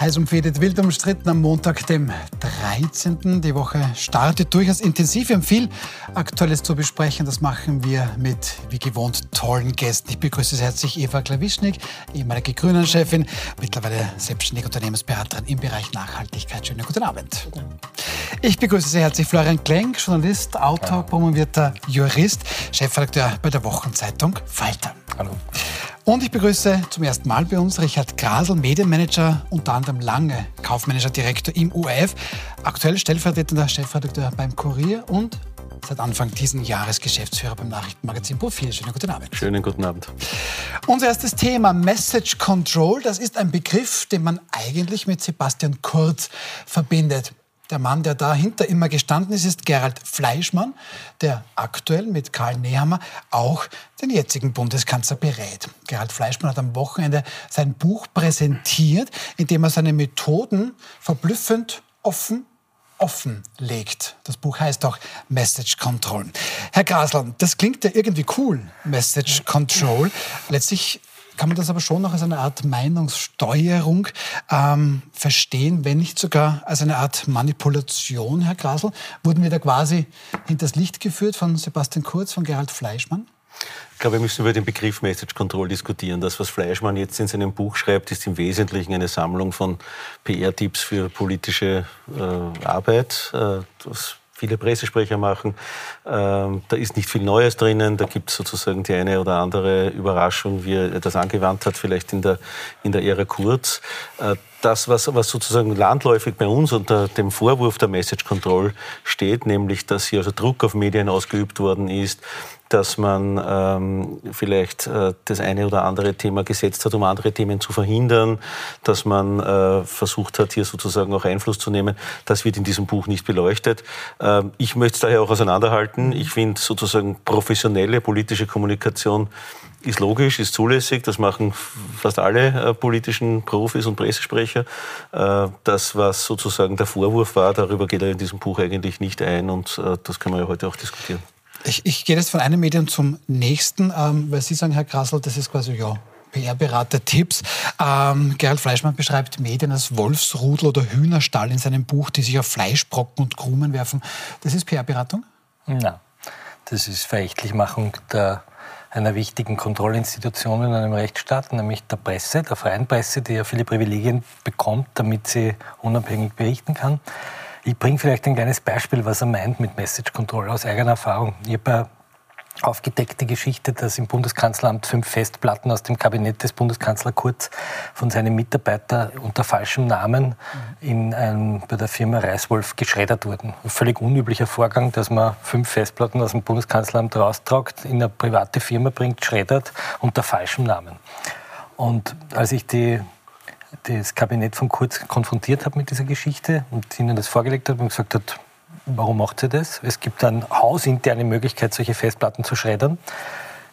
Heiß umfädet, wild umstritten am Montag, dem 13. Die Woche startet durchaus intensiv. Wir haben viel Aktuelles zu besprechen. Das machen wir mit, wie gewohnt, tollen Gästen. Ich begrüße sehr herzlich Eva Klawischnik, ehemalige Grünen-Chefin, mittlerweile selbstständige Unternehmensberaterin im Bereich Nachhaltigkeit. Schönen guten Abend. Ich begrüße sehr herzlich Florian Klenk, Journalist, Autor, promovierter Jurist, Chefredakteur bei der Wochenzeitung Falter. Hallo. Und ich begrüße zum ersten Mal bei uns Richard Grasel, Medienmanager, unter anderem lange kaufmännischer Direktor im URF, aktuell stellvertretender Chefredakteur beim Kurier und seit Anfang dieses Jahres Geschäftsführer beim Nachrichtenmagazin Profil. Schönen guten Abend. Schönen guten Abend. Unser erstes Thema, Message Control, das ist ein Begriff, den man eigentlich mit Sebastian Kurz verbindet. Der Mann, der dahinter immer gestanden ist, ist Gerald Fleischmann, der aktuell mit Karl Nehammer auch den jetzigen Bundeskanzler berät. Gerald Fleischmann hat am Wochenende sein Buch präsentiert, in dem er seine Methoden verblüffend offen offenlegt. Das Buch heißt auch Message Control. Herr Grasl, das klingt ja irgendwie cool, Message Control. Letztlich kann man das aber schon noch als eine Art Meinungssteuerung ähm, verstehen, wenn nicht sogar als eine Art Manipulation, Herr Grasl. Wurden wir da quasi hinters Licht geführt von Sebastian Kurz, von Gerald Fleischmann? Ich glaube, wir müssen über den Begriff Message Control diskutieren. Das, was Fleischmann jetzt in seinem Buch schreibt, ist im Wesentlichen eine Sammlung von PR-Tipps für politische äh, Arbeit. Äh, das viele Pressesprecher machen. Ähm, da ist nicht viel Neues drinnen. Da gibt es sozusagen die eine oder andere Überraschung, wie er das angewandt hat, vielleicht in der, in der Ära Kurz. Äh, das, was, was sozusagen landläufig bei uns unter dem Vorwurf der Message Control steht, nämlich, dass hier also Druck auf Medien ausgeübt worden ist, dass man ähm, vielleicht äh, das eine oder andere Thema gesetzt hat, um andere Themen zu verhindern, dass man äh, versucht hat, hier sozusagen auch Einfluss zu nehmen. Das wird in diesem Buch nicht beleuchtet. Ähm, ich möchte es daher auch auseinanderhalten. Ich finde sozusagen professionelle politische Kommunikation ist logisch, ist zulässig. Das machen fast alle äh, politischen Profis und Pressesprecher. Äh, das, was sozusagen der Vorwurf war, darüber geht er in diesem Buch eigentlich nicht ein und äh, das können wir ja heute auch diskutieren. Ich, ich gehe jetzt von einem Medium zum nächsten, ähm, weil Sie sagen, Herr Grassel, das ist quasi, ja, PR-Berater-Tipps. Ähm, Gerald Fleischmann beschreibt Medien als Wolfsrudel oder Hühnerstall in seinem Buch, die sich auf Fleischbrocken und Krumen werfen. Das ist PR-Beratung? Nein, das ist Verächtlichmachung der, einer wichtigen Kontrollinstitution in einem Rechtsstaat, nämlich der Presse, der freien Presse, die ja viele Privilegien bekommt, damit sie unabhängig berichten kann. Ich bringe vielleicht ein kleines Beispiel, was er meint mit Message Control aus eigener Erfahrung. Ich habe aufgedeckte Geschichte, dass im Bundeskanzleramt fünf Festplatten aus dem Kabinett des Bundeskanzler Kurz von seinem Mitarbeiter unter falschem Namen in einem, bei der Firma Reiswolf geschreddert wurden. Ein völlig unüblicher Vorgang, dass man fünf Festplatten aus dem Bundeskanzleramt raustragt, in eine private Firma bringt, schreddert unter falschem Namen. Und als ich die das Kabinett von Kurz konfrontiert habe mit dieser Geschichte und ihnen das vorgelegt habe und gesagt hat, warum macht sie das? Es gibt eine hausinterne Möglichkeit, solche Festplatten zu schreddern.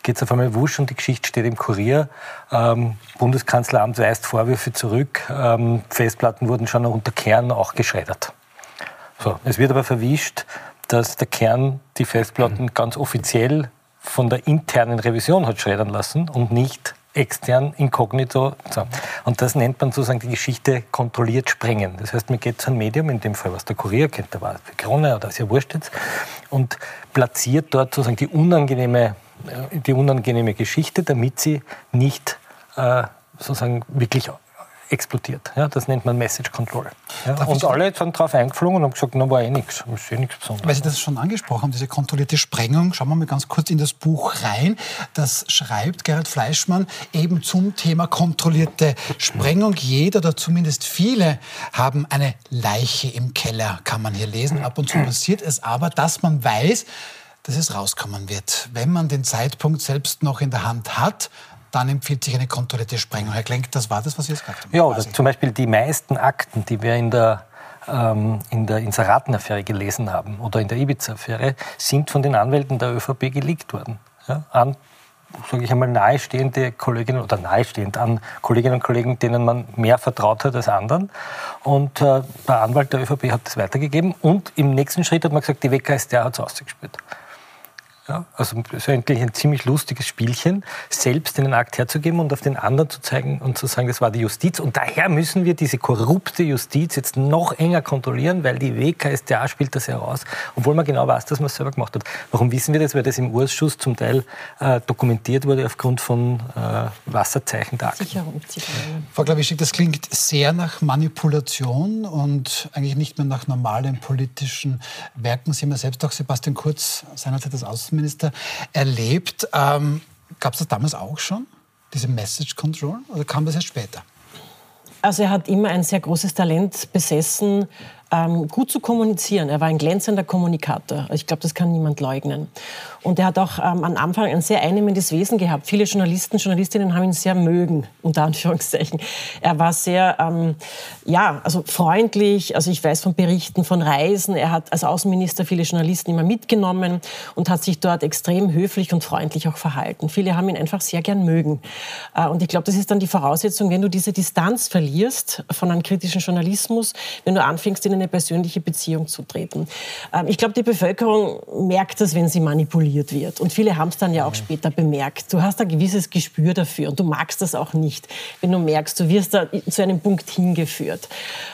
Geht es auf einmal wusch und die Geschichte steht im Kurier. Ähm, Bundeskanzleramt weist Vorwürfe zurück. Ähm, Festplatten wurden schon unter Kern auch geschreddert. So, es wird aber verwischt, dass der Kern die Festplatten ganz offiziell von der internen Revision hat schreddern lassen und nicht extern, inkognito. So. Und das nennt man sozusagen die Geschichte kontrolliert sprengen. Das heißt, man geht zu einem Medium, in dem Fall was der Kurier kennt, da war die Krone oder ist ja wurscht jetzt, und platziert dort sozusagen die unangenehme, äh, die unangenehme Geschichte, damit sie nicht äh, sozusagen wirklich explodiert. Ja, das nennt man Message Control. Ja, und alle sind darauf eingeflogen und haben gesagt, na war eh nichts, ist eh nichts Besonderes. Weil Sie das schon angesprochen haben, diese kontrollierte Sprengung, schauen wir mal ganz kurz in das Buch rein. Das schreibt Gerhard Fleischmann eben zum Thema kontrollierte Sprengung. Jeder oder zumindest viele haben eine Leiche im Keller, kann man hier lesen. Ab und zu passiert es aber, dass man weiß, dass es rauskommen wird. Wenn man den Zeitpunkt selbst noch in der Hand hat, dann empfiehlt sich eine kontrollierte Sprengung. Herr Klenk, das war das, was Sie jetzt gesagt haben? Ja, oder zum Beispiel die meisten Akten, die wir in der ähm, in der Inseratenaffäre gelesen haben oder in der Ibiza-Affäre, sind von den Anwälten der ÖVP geleakt worden. Ja, an, sage ich einmal, nahestehende Kolleginnen oder nahestehend an Kolleginnen und Kollegen, denen man mehr vertraut hat als anderen. Und äh, der Anwalt der ÖVP hat das weitergegeben. Und im nächsten Schritt hat man gesagt, die WKStR hat es ausgespielt. Ja, also ist eigentlich ein ziemlich lustiges Spielchen, selbst den Akt herzugeben und auf den anderen zu zeigen und zu sagen, das war die Justiz. Und daher müssen wir diese korrupte Justiz jetzt noch enger kontrollieren, weil die WKStA spielt das heraus, obwohl man genau weiß, dass man es selber gemacht hat. Warum wissen wir das? Weil das im Urschuss zum Teil äh, dokumentiert wurde aufgrund von äh, Wasserzeichen der Akten. Frau Klawischik, das klingt sehr nach Manipulation und eigentlich nicht mehr nach normalen politischen Werken. Sie haben ja selbst auch Sebastian Kurz seinerzeit als Außenminister Außenminister erlebt. Ähm, Gab es das damals auch schon, diese Message Control, oder kam das erst später? Also er hat immer ein sehr großes Talent besessen, ähm, gut zu kommunizieren. Er war ein glänzender Kommunikator. Ich glaube, das kann niemand leugnen. Und er hat auch ähm, am Anfang ein sehr einnehmendes Wesen gehabt. Viele Journalisten, Journalistinnen haben ihn sehr mögen, unter Anführungszeichen. Er war sehr, ähm, ja, also freundlich. Also ich weiß von Berichten von Reisen. Er hat als Außenminister viele Journalisten immer mitgenommen und hat sich dort extrem höflich und freundlich auch verhalten. Viele haben ihn einfach sehr gern mögen. Äh, und ich glaube, das ist dann die Voraussetzung, wenn du diese Distanz verlierst von einem kritischen Journalismus, wenn du anfängst, in eine persönliche Beziehung zu treten. Ähm, ich glaube, die Bevölkerung merkt das, wenn sie manipuliert wird. Und viele haben es dann ja auch später bemerkt. Du hast ein gewisses Gespür dafür und du magst das auch nicht, wenn du merkst, du wirst da zu einem Punkt hingeführt.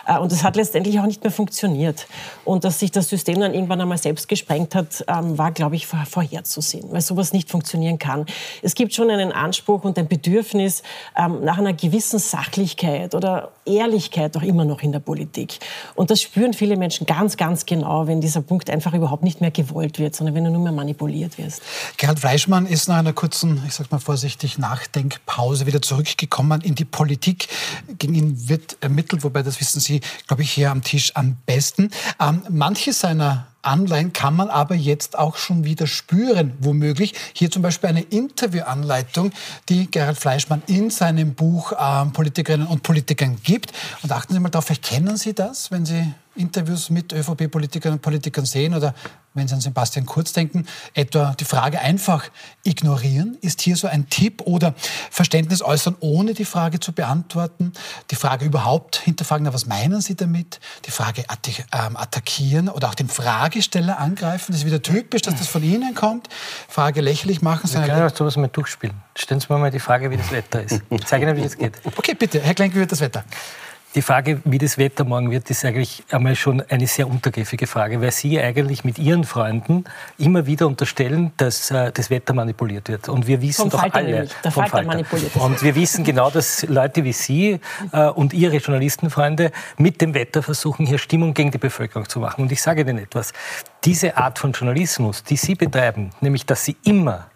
Äh, und das hat letztendlich auch nicht mehr funktioniert. Und dass sich das System dann irgendwann einmal selbst gesprengt hat, ähm, war, glaube ich, vorherzusehen, weil sowas nicht funktionieren kann. Es gibt schon einen Anspruch und ein Bedürfnis ähm, nach einer gewissen Sachlichkeit oder Ehrlichkeit auch immer noch in der Politik. Und das spüren viele Menschen ganz, ganz genau, wenn dieser Punkt einfach überhaupt nicht mehr gewollt wird, sondern wenn du nur mehr manipuliert wirst. Gerhard Fleischmann ist nach einer kurzen, ich sag mal vorsichtig, Nachdenkpause wieder zurückgekommen in die Politik. Gegen ihn wird ermittelt, wobei das wissen Sie, glaube ich, hier am Tisch am besten. Ähm, manche seiner Anleihen kann man aber jetzt auch schon wieder spüren, womöglich. Hier zum Beispiel eine Interviewanleitung, die Gerhard Fleischmann in seinem Buch äh, Politikerinnen und Politikern gibt. Und achten Sie mal darauf, vielleicht kennen Sie das, wenn Sie Interviews mit ÖVP-Politikerinnen und Politikern sehen oder wenn Sie an Sebastian Kurz denken, etwa die Frage einfach ignorieren, ist hier so ein Tipp oder Verständnis äußern, ohne die Frage zu beantworten, die Frage überhaupt hinterfragen, na, was meinen Sie damit, die Frage ähm, attackieren oder auch den Fragesteller angreifen, das ist wieder typisch, dass das von Ihnen kommt, Frage lächerlich machen. Wir können auch sowas mal durchspielen. Stellen Sie mir mal die Frage, wie das Wetter ist. Ich zeige Ihnen, wie es geht. Okay, bitte, Herr Klenk, wie wird das Wetter? Die Frage, wie das Wetter morgen wird, ist eigentlich einmal schon eine sehr untergriffige Frage, weil Sie eigentlich mit Ihren Freunden immer wieder unterstellen, dass äh, das Wetter manipuliert wird. Und wir wissen vom doch Falter alle, nämlich. der vom Falter, manipuliert. Und wir wissen genau, dass Leute wie Sie äh, und Ihre Journalistenfreunde mit dem Wetter versuchen, hier Stimmung gegen die Bevölkerung zu machen. Und ich sage Ihnen etwas: Diese Art von Journalismus, die Sie betreiben, nämlich dass Sie immer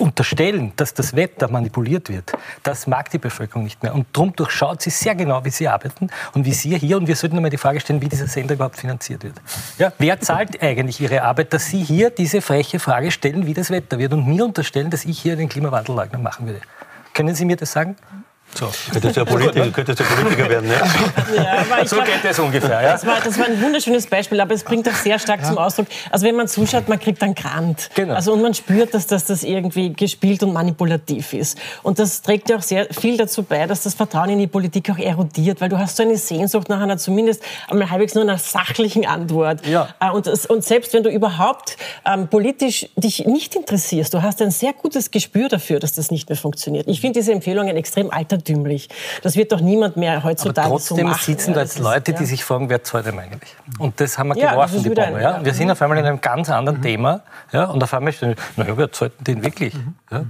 unterstellen, dass das Wetter manipuliert wird, das mag die Bevölkerung nicht mehr. Und darum durchschaut sie sehr genau, wie sie arbeiten und wie Sie hier. Und wir sollten einmal die Frage stellen, wie dieser Sender überhaupt finanziert wird. Ja, wer zahlt eigentlich Ihre Arbeit, dass Sie hier diese freche Frage stellen, wie das Wetter wird und mir unterstellen, dass ich hier den Klimawandelleugner machen würde? Können Sie mir das sagen? So. Könntest du ja Politiker, könntest du Politiker werden, ne? Ja, so geht das ungefähr. Ja? Das, war, das war ein wunderschönes Beispiel, aber es bringt auch sehr stark ja. zum Ausdruck. Also wenn man zuschaut, man kriegt einen Grant. Genau. Also und man spürt, dass das, das irgendwie gespielt und manipulativ ist. Und das trägt ja auch sehr viel dazu bei, dass das Vertrauen in die Politik auch erodiert, weil du hast so eine Sehnsucht nach einer zumindest einmal halbwegs nur einer sachlichen Antwort. Ja. Äh, und, und selbst wenn du überhaupt ähm, politisch dich nicht interessierst, du hast ein sehr gutes Gespür dafür, dass das nicht mehr funktioniert. Ich finde diese Empfehlungen extrem alter altertümlich. Das wird doch niemand mehr heutzutage Aber trotzdem so machen. sitzen da jetzt Leute, die sich fragen, wer zahlt denn eigentlich? Und das haben wir ja, geworfen, die Bombe. Ja? Wir sind auf einmal in einem ganz anderen mhm. Thema. Ja? Und auf einmal stehen naja, wer zahlt den wirklich? Mhm. Ja?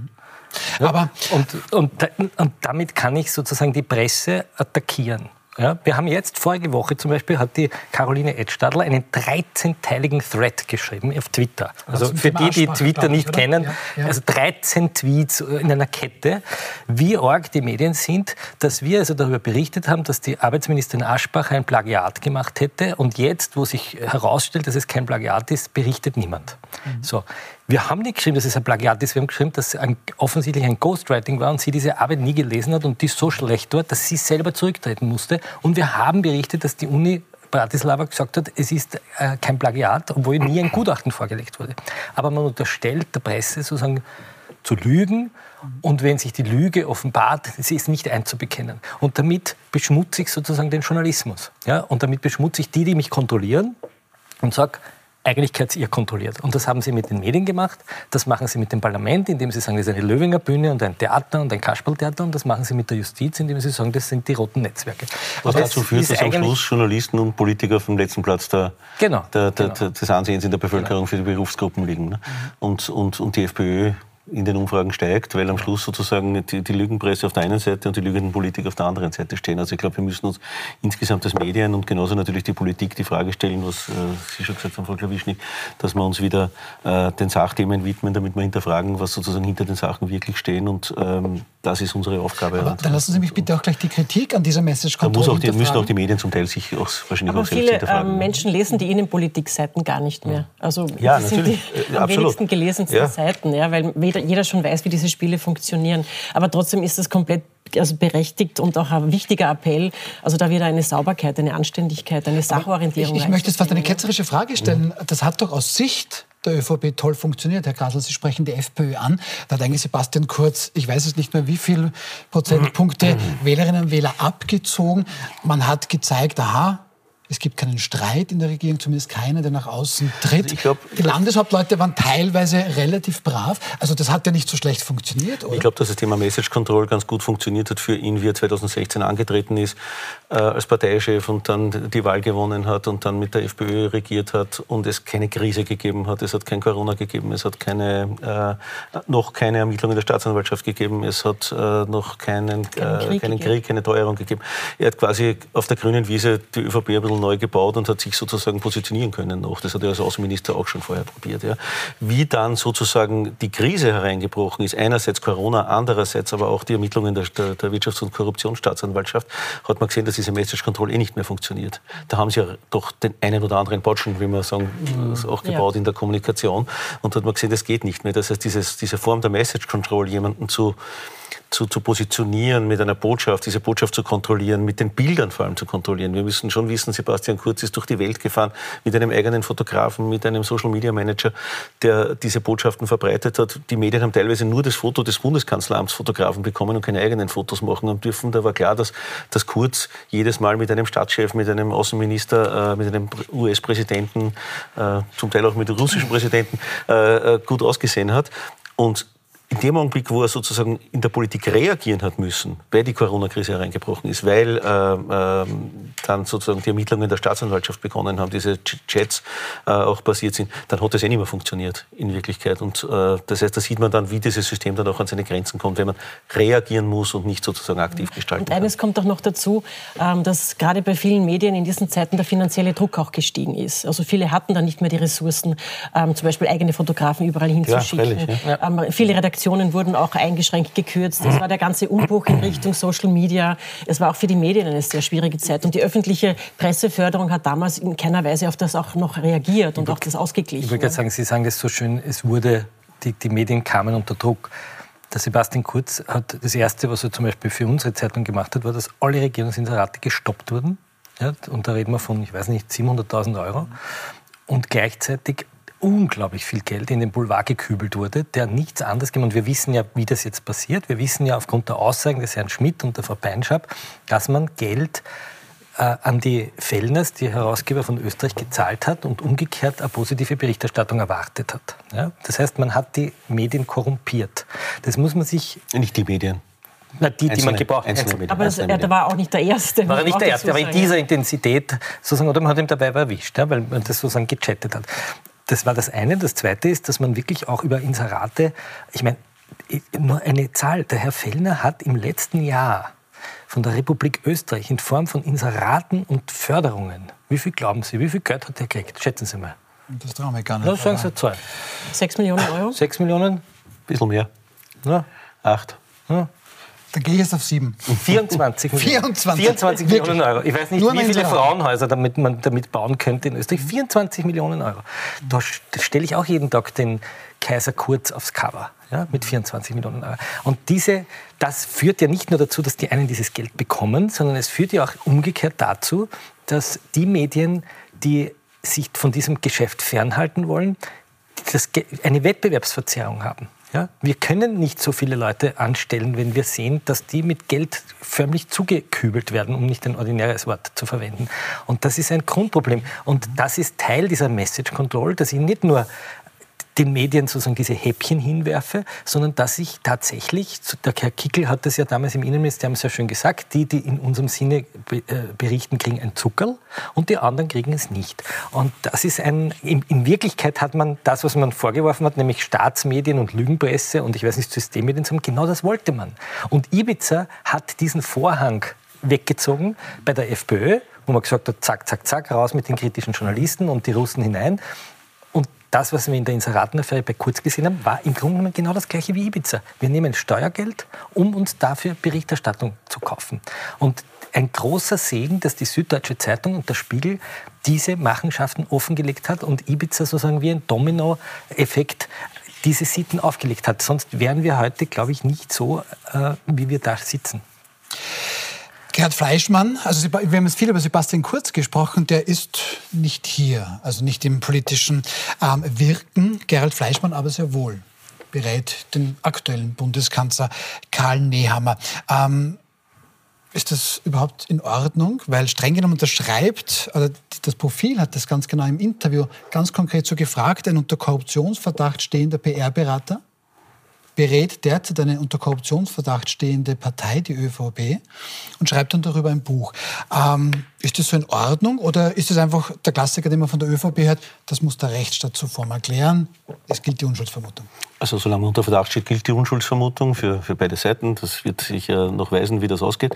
Ja? Aber und, und, und damit kann ich sozusagen die Presse attackieren. Ja, wir haben jetzt, vorige Woche zum Beispiel, hat die Caroline Edstadler einen 13-teiligen Thread geschrieben auf Twitter. Also, also für die, die Twitter nicht ich, kennen, ja, ja. also 13 Tweets in einer Kette, wie arg die Medien sind, dass wir also darüber berichtet haben, dass die Arbeitsministerin Aschbach ein Plagiat gemacht hätte und jetzt, wo sich herausstellt, dass es kein Plagiat ist, berichtet niemand. Mhm. So. Wir haben nicht geschrieben, dass es ein Plagiat ist. Wir haben geschrieben, dass es ein, offensichtlich ein Ghostwriting war und sie diese Arbeit nie gelesen hat und die so schlecht war, dass sie selber zurücktreten musste. Und wir haben berichtet, dass die Uni Bratislava gesagt hat, es ist äh, kein Plagiat, obwohl nie ein Gutachten vorgelegt wurde. Aber man unterstellt der Presse sozusagen zu lügen und wenn sich die Lüge offenbart, sie ist nicht einzubekennen. Und damit beschmutze ich sozusagen den Journalismus. Ja? Und damit beschmutze ich die, die mich kontrollieren und sage, eigentlich gehört ihr kontrolliert. Und das haben sie mit den Medien gemacht, das machen sie mit dem Parlament, indem sie sagen, das ist eine Löwinger Bühne und ein Theater und ein Kasperltheater und das machen sie mit der Justiz, indem sie sagen, das sind die roten Netzwerke. Was und dazu führt, dass am Schluss Journalisten und Politiker auf dem letzten Platz der, genau, der, der, genau. des Ansehens in der Bevölkerung genau. für die Berufsgruppen liegen. Ne? Und, und, und die FPÖ in den Umfragen steigt, weil am Schluss sozusagen die, die, Lügenpresse auf der einen Seite und die lügenden Politiker auf der anderen Seite stehen. Also ich glaube, wir müssen uns insgesamt als Medien und genauso natürlich die Politik die Frage stellen, was äh, Sie schon gesagt haben, Frau Klawischnik, dass wir uns wieder äh, den Sachthemen widmen, damit wir hinterfragen, was sozusagen hinter den Sachen wirklich stehen und ähm, das ist unsere Aufgabe. Aber dann lassen Sie mich bitte auch gleich die Kritik an dieser Message Da muss auch die, müssen auch die Medien zum Teil sich auch wahrscheinlich Aber auch selbst viele ähm, Menschen lesen die Innenpolitik-Seiten gar nicht mehr. Also ja, das sind die äh, am absolut. wenigsten gelesensten ja. Seiten, ja, weil jeder schon weiß, wie diese Spiele funktionieren. Aber trotzdem ist das komplett also berechtigt und auch ein wichtiger Appell. Also da wieder eine Sauberkeit, eine Anständigkeit, eine Sachorientierung. Ich, ich möchte jetzt fast eine ketzerische Frage stellen. Das hat doch aus Sicht der ÖVP toll funktioniert. Herr Grasl, Sie sprechen die FPÖ an. Da hat eigentlich Sebastian Kurz, ich weiß es nicht mehr, wie viele Prozentpunkte Wählerinnen und Wähler abgezogen. Man hat gezeigt, aha, es gibt keinen Streit in der Regierung, zumindest keiner, der nach außen tritt. Also glaub, die Landeshauptleute waren teilweise relativ brav. Also das hat ja nicht so schlecht funktioniert. Oder? Ich glaube, dass das Thema Message Control ganz gut funktioniert hat für ihn, wie er 2016 angetreten ist äh, als Parteichef und dann die Wahl gewonnen hat und dann mit der FPÖ regiert hat und es keine Krise gegeben hat. Es hat kein Corona gegeben, es hat keine, äh, noch keine Ermittlungen der Staatsanwaltschaft gegeben, es hat äh, noch keinen, keinen, Krieg, keinen Krieg, keine Teuerung gegeben. Er hat quasi auf der grünen Wiese die ÖVP ein bisschen neu gebaut und hat sich sozusagen positionieren können noch. Das hat er als Außenminister auch schon vorher probiert. Ja. Wie dann sozusagen die Krise hereingebrochen ist, einerseits Corona, andererseits aber auch die Ermittlungen der, der, der Wirtschafts- und Korruptionsstaatsanwaltschaft, hat man gesehen, dass diese Message Control eh nicht mehr funktioniert. Da haben sie ja doch den einen oder anderen Botschen, wie man sagen, mhm. auch gebaut ja. in der Kommunikation und hat man gesehen, das geht nicht mehr. Das heißt, dieses, diese Form der Message Control, jemanden zu zu, zu positionieren, mit einer Botschaft, diese Botschaft zu kontrollieren, mit den Bildern vor allem zu kontrollieren. Wir müssen schon wissen, Sebastian Kurz ist durch die Welt gefahren mit einem eigenen Fotografen, mit einem Social Media Manager, der diese Botschaften verbreitet hat. Die Medien haben teilweise nur das Foto des Bundeskanzleramts Fotografen bekommen und keine eigenen Fotos machen haben dürfen. Da war klar, dass, dass Kurz jedes Mal mit einem Stadtchef, mit einem Außenminister, äh, mit einem US-Präsidenten, äh, zum Teil auch mit russischen Präsidenten äh, äh, gut ausgesehen hat. Und in dem Augenblick, wo er sozusagen in der Politik reagieren hat müssen, weil die Corona-Krise hereingebrochen ist, weil äh, äh, dann sozusagen die Ermittlungen der Staatsanwaltschaft begonnen haben, diese Chats äh, auch passiert sind, dann hat das eh nicht mehr funktioniert in Wirklichkeit. Und äh, das heißt, da sieht man dann, wie dieses System dann auch an seine Grenzen kommt, wenn man reagieren muss und nicht sozusagen aktiv gestalten und eines kommt doch noch dazu, ähm, dass gerade bei vielen Medien in diesen Zeiten der finanzielle Druck auch gestiegen ist. Also viele hatten dann nicht mehr die Ressourcen, ähm, zum Beispiel eigene Fotografen überall hinzuschicken. Ja, freilich, ja. Ähm, viele Redaktionen Redaktionen wurden auch eingeschränkt gekürzt. Es war der ganze Umbruch in Richtung Social Media. Es war auch für die Medien eine sehr schwierige Zeit. Und die öffentliche Presseförderung hat damals in keiner Weise auf das auch noch reagiert und auch das ausgeglichen. Ich würde gerade sagen, Sie sagen das so schön, es wurde, die, die Medien kamen unter Druck. Der Sebastian Kurz hat das Erste, was er zum Beispiel für unsere Zeitung gemacht hat, war, dass alle Regierungsinserate gestoppt wurden. Ja, und da reden wir von, ich weiß nicht, 700.000 Euro. Und gleichzeitig unglaublich viel Geld in den Boulevard gekübelt wurde, der nichts anderes gemacht Und wir wissen ja, wie das jetzt passiert. Wir wissen ja aufgrund der Aussagen des Herrn Schmidt und der Frau Peinschab, dass man Geld äh, an die Fellners, die Herausgeber von Österreich, gezahlt hat und umgekehrt eine positive Berichterstattung erwartet hat. Ja? Das heißt, man hat die Medien korrumpiert. Das muss man sich... Nicht die Medien. Na, die, einzelne, die man gebraucht hat. Aber das, er war auch nicht der Erste. War er nicht der Erste, aber in dieser Intensität, sozusagen, oder man hat ihn dabei erwischt, ja, weil man das sozusagen gechattet hat. Das war das eine. Das zweite ist, dass man wirklich auch über Inserate, ich meine, nur eine Zahl. Der Herr Fellner hat im letzten Jahr von der Republik Österreich in Form von Inseraten und Förderungen, wie viel glauben Sie, wie viel Geld hat er gekriegt? Schätzen Sie mal. Das trauen wir gar nicht. Ja, sagen Sie zwei. Sechs Millionen Euro? Sechs Millionen? Ein bisschen mehr. Ja. Acht. Ja. Dann gehe ich jetzt auf sieben. 24 Millionen. 24, 24 Millionen Euro. Ich weiß nicht, Nur wie viele Frauenhäuser damit man damit bauen könnte in Österreich. 24 Millionen Euro. Da stelle ich auch jeden Tag den Kaiser Kurz aufs Cover. Ja, mit 24 Millionen Euro. Und diese, das führt ja nicht nur dazu, dass die einen dieses Geld bekommen, sondern es führt ja auch umgekehrt dazu, dass die Medien, die sich von diesem Geschäft fernhalten wollen, das, eine Wettbewerbsverzerrung haben. Ja, wir können nicht so viele Leute anstellen, wenn wir sehen, dass die mit Geld förmlich zugekübelt werden, um nicht ein ordinäres Wort zu verwenden. Und das ist ein Grundproblem. Und das ist Teil dieser Message Control, dass ich nicht nur den Medien sozusagen diese Häppchen hinwerfe, sondern dass ich tatsächlich, der Herr Kickel hat das ja damals im Innenministerium sehr schön gesagt, die, die in unserem Sinne äh, berichten, kriegen ein Zuckerl und die anderen kriegen es nicht. Und das ist ein, in, in Wirklichkeit hat man das, was man vorgeworfen hat, nämlich Staatsmedien und Lügenpresse und ich weiß nicht, Systemmedien, genau das wollte man. Und Ibiza hat diesen Vorhang weggezogen bei der FPÖ, wo man gesagt hat, zack, zack, zack, raus mit den kritischen Journalisten und die Russen hinein das, was wir in der Inseratenaffäre bei Kurz gesehen haben, war im Grunde genommen genau das gleiche wie Ibiza. Wir nehmen Steuergeld, um uns dafür Berichterstattung zu kaufen. Und ein großer Segen, dass die Süddeutsche Zeitung und der Spiegel diese Machenschaften offengelegt hat und Ibiza sozusagen wie ein Domino-Effekt diese Sitten aufgelegt hat. Sonst wären wir heute, glaube ich, nicht so, äh, wie wir da sitzen. Gerhard Fleischmann, also wir haben jetzt viel über Sebastian Kurz gesprochen, der ist nicht hier, also nicht im politischen ähm, Wirken. Gerhard Fleischmann aber sehr wohl berät den aktuellen Bundeskanzler Karl Nehammer. Ähm, ist das überhaupt in Ordnung? Weil streng genommen unterschreibt, oder das Profil hat das ganz genau im Interview ganz konkret so gefragt, ein unter Korruptionsverdacht stehender PR-Berater berät derzeit eine unter Korruptionsverdacht stehende Partei, die ÖVP, und schreibt dann darüber ein Buch. Ähm, ist das so in Ordnung oder ist es einfach der Klassiker, den man von der ÖVP hört, das muss der Rechtsstaat zuvor mal klären, es gilt die Unschuldsvermutung? Also solange unter Verdacht steht, gilt die Unschuldsvermutung für, für beide Seiten. Das wird sich äh, noch weisen, wie das ausgeht.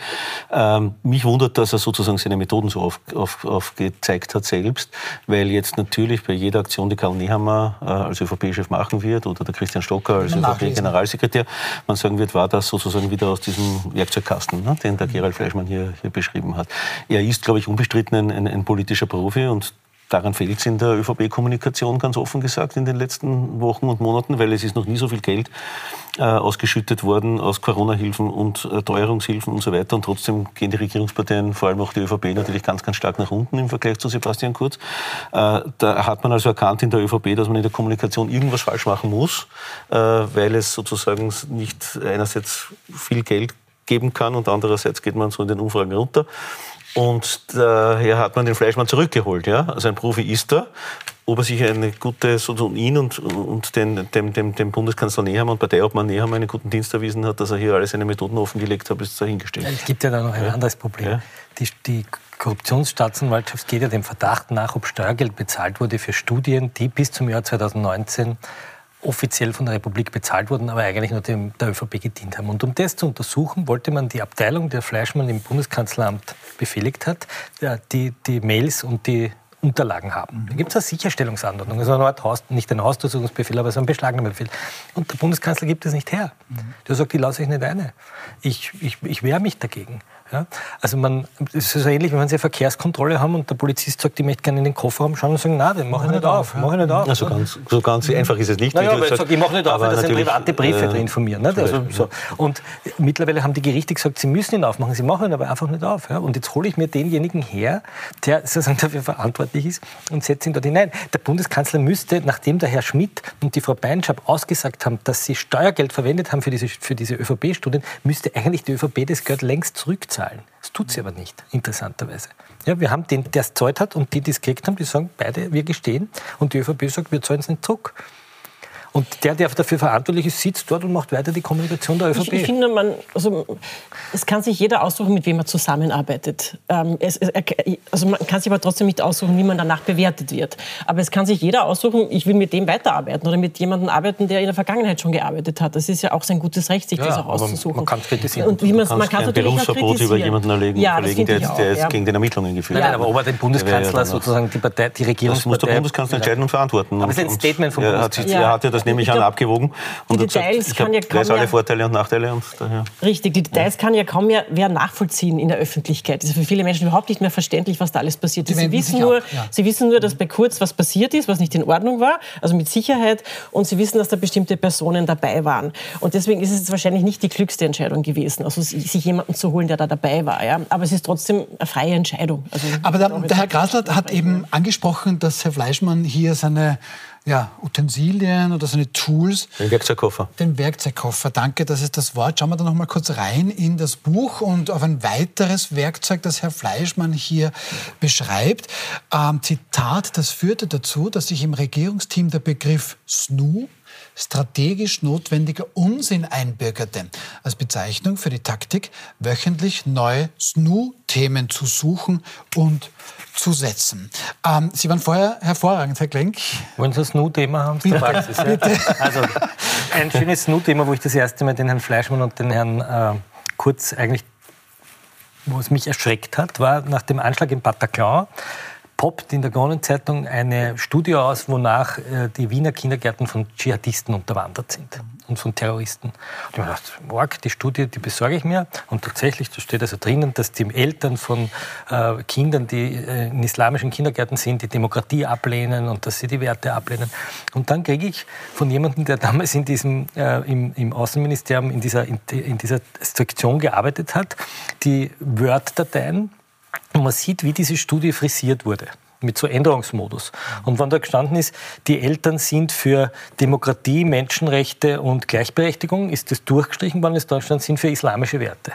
Ähm, mich wundert, dass er sozusagen seine Methoden so aufgezeigt auf, auf hat selbst, weil jetzt natürlich bei jeder Aktion, die Karl Nehammer äh, als ÖVP-Chef machen wird oder der Christian Stocker als ÖVP-Generalsekretär, man sagen wird, war das sozusagen wieder aus diesem Werkzeugkasten, ne, den der Gerald Fleischmann hier, hier beschrieben hat. Er ist, glaube ich, unbestritten ein, ein, ein politischer Profi und Daran fehlt es in der ÖVP-Kommunikation ganz offen gesagt in den letzten Wochen und Monaten, weil es ist noch nie so viel Geld äh, ausgeschüttet worden aus Corona-Hilfen und äh, Teuerungshilfen und so weiter. Und trotzdem gehen die Regierungsparteien, vor allem auch die ÖVP, natürlich ganz, ganz stark nach unten im Vergleich zu Sebastian Kurz. Äh, da hat man also erkannt in der ÖVP, dass man in der Kommunikation irgendwas falsch machen muss, äh, weil es sozusagen nicht einerseits viel Geld geben kann und andererseits geht man so in den Umfragen runter. Und daher hat man den Fleischmann zurückgeholt. Ja? Also ein Profi ist er. Ob er sich eine gute, sozusagen ihn und, und den, dem, dem, dem Bundeskanzler Nehammer und Parteiobmann Nehammer einen guten Dienst erwiesen hat, dass er hier alle seine Methoden offengelegt hat, ist dahingestellt. Es gibt ja da noch ein ja. anderes Problem. Ja. Die, die Korruptionsstaatsanwaltschaft geht ja dem Verdacht nach, ob Steuergeld bezahlt wurde für Studien, die bis zum Jahr 2019 offiziell von der Republik bezahlt wurden, aber eigentlich nur dem, der ÖVP gedient haben. Und um das zu untersuchen, wollte man die Abteilung, der Fleischmann im Bundeskanzleramt befehligt hat, die, die Mails und die Unterlagen haben. Da gibt es eine Sicherstellungsanordnung, also eine Art Haus, nicht ein Hausdurchsuchungsbefehl, aber so ein Beschlagnahmebefehl. Und der Bundeskanzler gibt es nicht her. Mhm. Der sagt, die lasse ich nicht eine. Ich, ich, ich wehre mich dagegen. Ja? Also man, es ist so ähnlich, wenn Sie eine Verkehrskontrolle haben und der Polizist sagt, ich möchte gerne in den Kofferraum schauen und sagen, nein, den mache ich nicht auf. Mach ich nicht auf. Also ganz, so ganz einfach ist es nicht. Naja, aber ich, ich mache nicht auf, weil da sind private Briefe äh, drin von mir. Nicht? Also, so. Und mittlerweile haben die Gerichte gesagt, sie müssen ihn aufmachen, sie machen ihn aber einfach nicht auf. Ja? Und jetzt hole ich mir denjenigen her, der sozusagen dafür verantwortlich ist und setze ihn dort hinein. Der Bundeskanzler müsste, nachdem der Herr Schmidt und die Frau Beinschab ausgesagt haben, dass sie Steuergeld verwendet haben für diese, für diese ÖVP-Studien, müsste eigentlich die ÖVP das Geld längst zurückzahlen. Das tut sie aber nicht, interessanterweise. Ja, wir haben den, der es zahlt hat und die, die es gekriegt haben, die sagen beide, wir gestehen. Und die ÖVP sagt, wir zahlen es nicht zurück. Und der, der dafür verantwortlich ist, sitzt dort und macht weiter die Kommunikation der ÖVP. Ich, ich finde, man, also, es kann sich jeder aussuchen, mit wem er zusammenarbeitet. Ähm, es, also man kann sich aber trotzdem nicht aussuchen, wie man danach bewertet wird. Aber es kann sich jeder aussuchen, ich will mit dem weiterarbeiten oder mit jemandem arbeiten, der in der Vergangenheit schon gearbeitet hat. Das ist ja auch sein gutes Recht, sich ja, das auch auszusuchen. Man kann es kritisieren. Und wie man, man kann ein Berufsverbot über jemanden erlegen, ja, verlegen, der, jetzt, der jetzt ja. gegen den Ermittlungen geführt hat. Nein, aber ob er den Bundeskanzler sozusagen die Partei, die Regierungspartei... Das muss der Bundeskanzler entscheiden und verantworten. Aber es ist ein Statement vom Bundeskanzler. Er hat ja das nämlich an abgewogen. Und die Details gesagt, kann ja kaum alle Vorteile und Nachteile. Und daher. Richtig, die Details ja. kann ja kaum mehr wer nachvollziehen in der Öffentlichkeit. Es ist für viele Menschen überhaupt nicht mehr verständlich, was da alles passiert ist. Sie wissen, nur, ja. sie wissen nur, dass bei Kurz was passiert ist, was nicht in Ordnung war, also mit Sicherheit. Und sie wissen, dass da bestimmte Personen dabei waren. Und deswegen ist es wahrscheinlich nicht die klügste Entscheidung gewesen, also sich jemanden zu holen, der da dabei war. Ja? Aber es ist trotzdem eine freie Entscheidung. Also, Aber der, der Herr Grasler hat eben angesprochen, dass Herr Fleischmann hier seine ja, Utensilien oder seine Tools. Den Werkzeugkoffer. Den Werkzeugkoffer, danke, das ist das Wort. Schauen wir da noch mal kurz rein in das Buch und auf ein weiteres Werkzeug, das Herr Fleischmann hier beschreibt. Ähm, Zitat, das führte dazu, dass sich im Regierungsteam der Begriff SNU strategisch notwendiger Unsinn einbürgerte, als Bezeichnung für die Taktik, wöchentlich neue SNU-Themen zu suchen und zu setzen. Ähm, Sie waren vorher hervorragend, Herr Klenk. Wollen Sie ein SNU-Thema haben? Bitte. Praxis, ja? Bitte. Also ein schönes SNU-Thema, wo ich das erste Mal den Herrn Fleischmann und den Herrn äh, Kurz eigentlich, wo es mich erschreckt hat, war nach dem Anschlag in Bataclan poppt in der Kronenzeitung eine Studie aus, wonach äh, die Wiener Kindergärten von Dschihadisten unterwandert sind und von Terroristen. Und ich habe gedacht, morg, die Studie, die besorge ich mir. Und tatsächlich, da steht also drinnen, dass die Eltern von äh, Kindern, die äh, in islamischen Kindergärten sind, die Demokratie ablehnen und dass sie die Werte ablehnen. Und dann kriege ich von jemandem, der damals in diesem, äh, im, im, Außenministerium in dieser, in, in dieser Sektion gearbeitet hat, die Word-Dateien und man sieht, wie diese Studie frisiert wurde mit so Änderungsmodus. Und wenn da gestanden ist, die Eltern sind für Demokratie, Menschenrechte und Gleichberechtigung, ist das durchgestrichen worden, ist Deutschland sind für islamische Werte.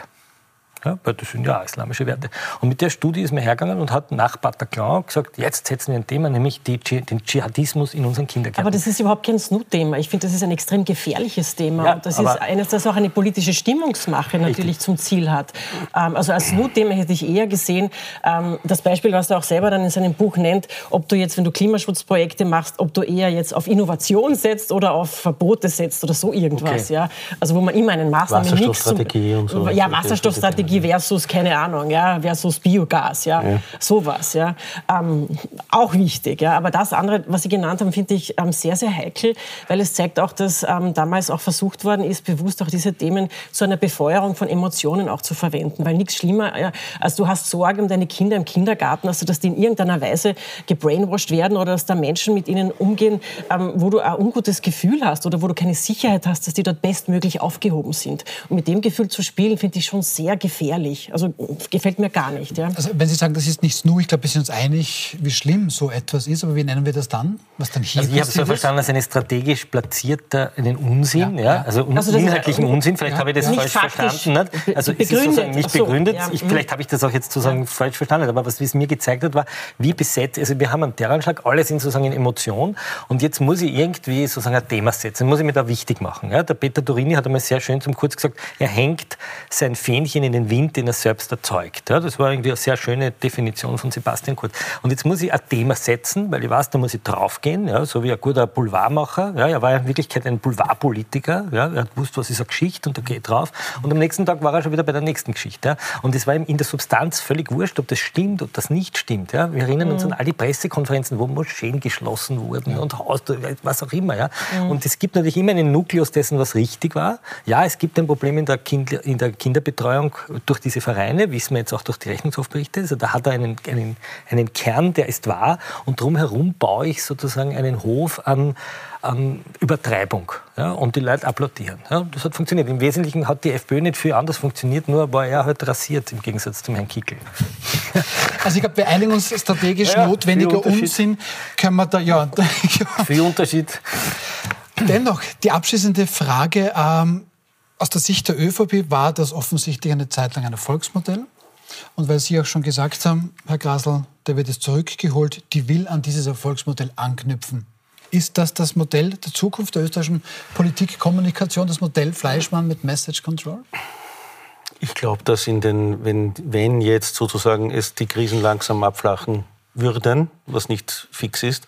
Ja, weil das sind ja islamische Werte. Und mit der Studie ist man hergegangen und hat nach Bataclan gesagt, jetzt setzen wir ein Thema, nämlich die, den Dschihadismus in unseren Kindergärten. Aber das ist überhaupt kein Snoot-Thema. Ich finde, das ist ein extrem gefährliches Thema. Ja, und das ist eines, das auch eine politische Stimmungsmache natürlich richtig. zum Ziel hat. Ähm, also als Snoot-Thema hätte ich eher gesehen, ähm, das Beispiel, was er auch selber dann in seinem Buch nennt, ob du jetzt, wenn du Klimaschutzprojekte machst, ob du eher jetzt auf Innovation setzt oder auf Verbote setzt oder so irgendwas. Okay. Ja? Also wo man immer einen Maßnahmenmix... Wasserstoffstrategie und so. Ja, Wasserstoffstrategie Energie versus, keine Ahnung, ja, versus Biogas, ja, ja. sowas, ja. Ähm, auch wichtig, ja. Aber das andere, was Sie genannt haben, finde ich ähm, sehr, sehr heikel, weil es zeigt auch, dass ähm, damals auch versucht worden ist, bewusst auch diese Themen zu einer Befeuerung von Emotionen auch zu verwenden, weil nichts schlimmer, ja, als du hast Sorge um deine Kinder im Kindergarten, also dass die in irgendeiner Weise gebrainwashed werden oder dass da Menschen mit ihnen umgehen, ähm, wo du ein ungutes Gefühl hast oder wo du keine Sicherheit hast, dass die dort bestmöglich aufgehoben sind. Und mit dem Gefühl zu spielen, finde ich schon sehr gefährlich gefährlich. Also gefällt mir gar nicht. Ja. Also wenn Sie sagen, das ist nicht SNU, ich glaube, wir sind uns einig, wie schlimm so etwas ist. Aber wie nennen wir das dann? Was dann hier also ich habe es so verstanden als eine strategisch platzierte, einen Unsinn, ja, ja. also, also inhaltlichen ist, Unsinn. Vielleicht habe ich das falsch verstanden. Nicht? Also es ist sozusagen nicht so, begründet. Ich, vielleicht habe ich das auch jetzt sozusagen falsch verstanden. Aber was es mir gezeigt hat, war, wie besetzt. Also wir haben einen Terroranschlag, alle sind sozusagen in Emotion. Und jetzt muss ich irgendwie sozusagen ein Thema setzen, muss ich mir da wichtig machen. Ja, der Peter Dorini hat einmal sehr schön zum Kurz gesagt, er hängt sein Fähnchen in den Wind, den er selbst erzeugt. Ja, das war irgendwie eine sehr schöne Definition von Sebastian Kurz. Und jetzt muss ich ein Thema setzen, weil ich weiß, da muss ich draufgehen, ja, so wie ein guter Boulevardmacher. Ja, er war in Wirklichkeit ein Boulevardpolitiker. Ja, er hat gewusst, was ist eine Geschichte und da geht drauf. Und am nächsten Tag war er schon wieder bei der nächsten Geschichte. Ja. Und es war ihm in der Substanz völlig wurscht, ob das stimmt, ob das nicht stimmt. Ja. Wir erinnern uns mhm. an all die Pressekonferenzen, wo Moscheen geschlossen wurden und Haus, was auch immer. Ja. Mhm. Und es gibt natürlich immer einen Nukleus dessen, was richtig war. Ja, es gibt ein Problem in der, kind, in der Kinderbetreuung durch diese Vereine, wissen wir jetzt auch durch die Rechnungshofberichte. Also da hat er einen, einen, einen Kern, der ist wahr. Und drumherum baue ich sozusagen einen Hof an, an Übertreibung. Ja, und die Leute applaudieren. Ja, das hat funktioniert. Im Wesentlichen hat die FPÖ nicht viel anders funktioniert, nur war er halt rasiert im Gegensatz zum Herrn Kickel. Also ich glaube, bei einigung strategisch ja, notwendiger Unsinn können wir da, ja. Viel Unterschied. Dennoch, die abschließende Frage, ähm, aus der Sicht der ÖVP war das offensichtlich eine Zeit lang ein Erfolgsmodell. Und weil Sie auch schon gesagt haben, Herr Grasl, der wird es zurückgeholt, die will an dieses Erfolgsmodell anknüpfen. Ist das das Modell der Zukunft der österreichischen Politikkommunikation, das Modell Fleischmann mit Message Control? Ich glaube, dass in den, wenn, wenn jetzt sozusagen es die Krisen langsam abflachen würden, was nicht fix ist,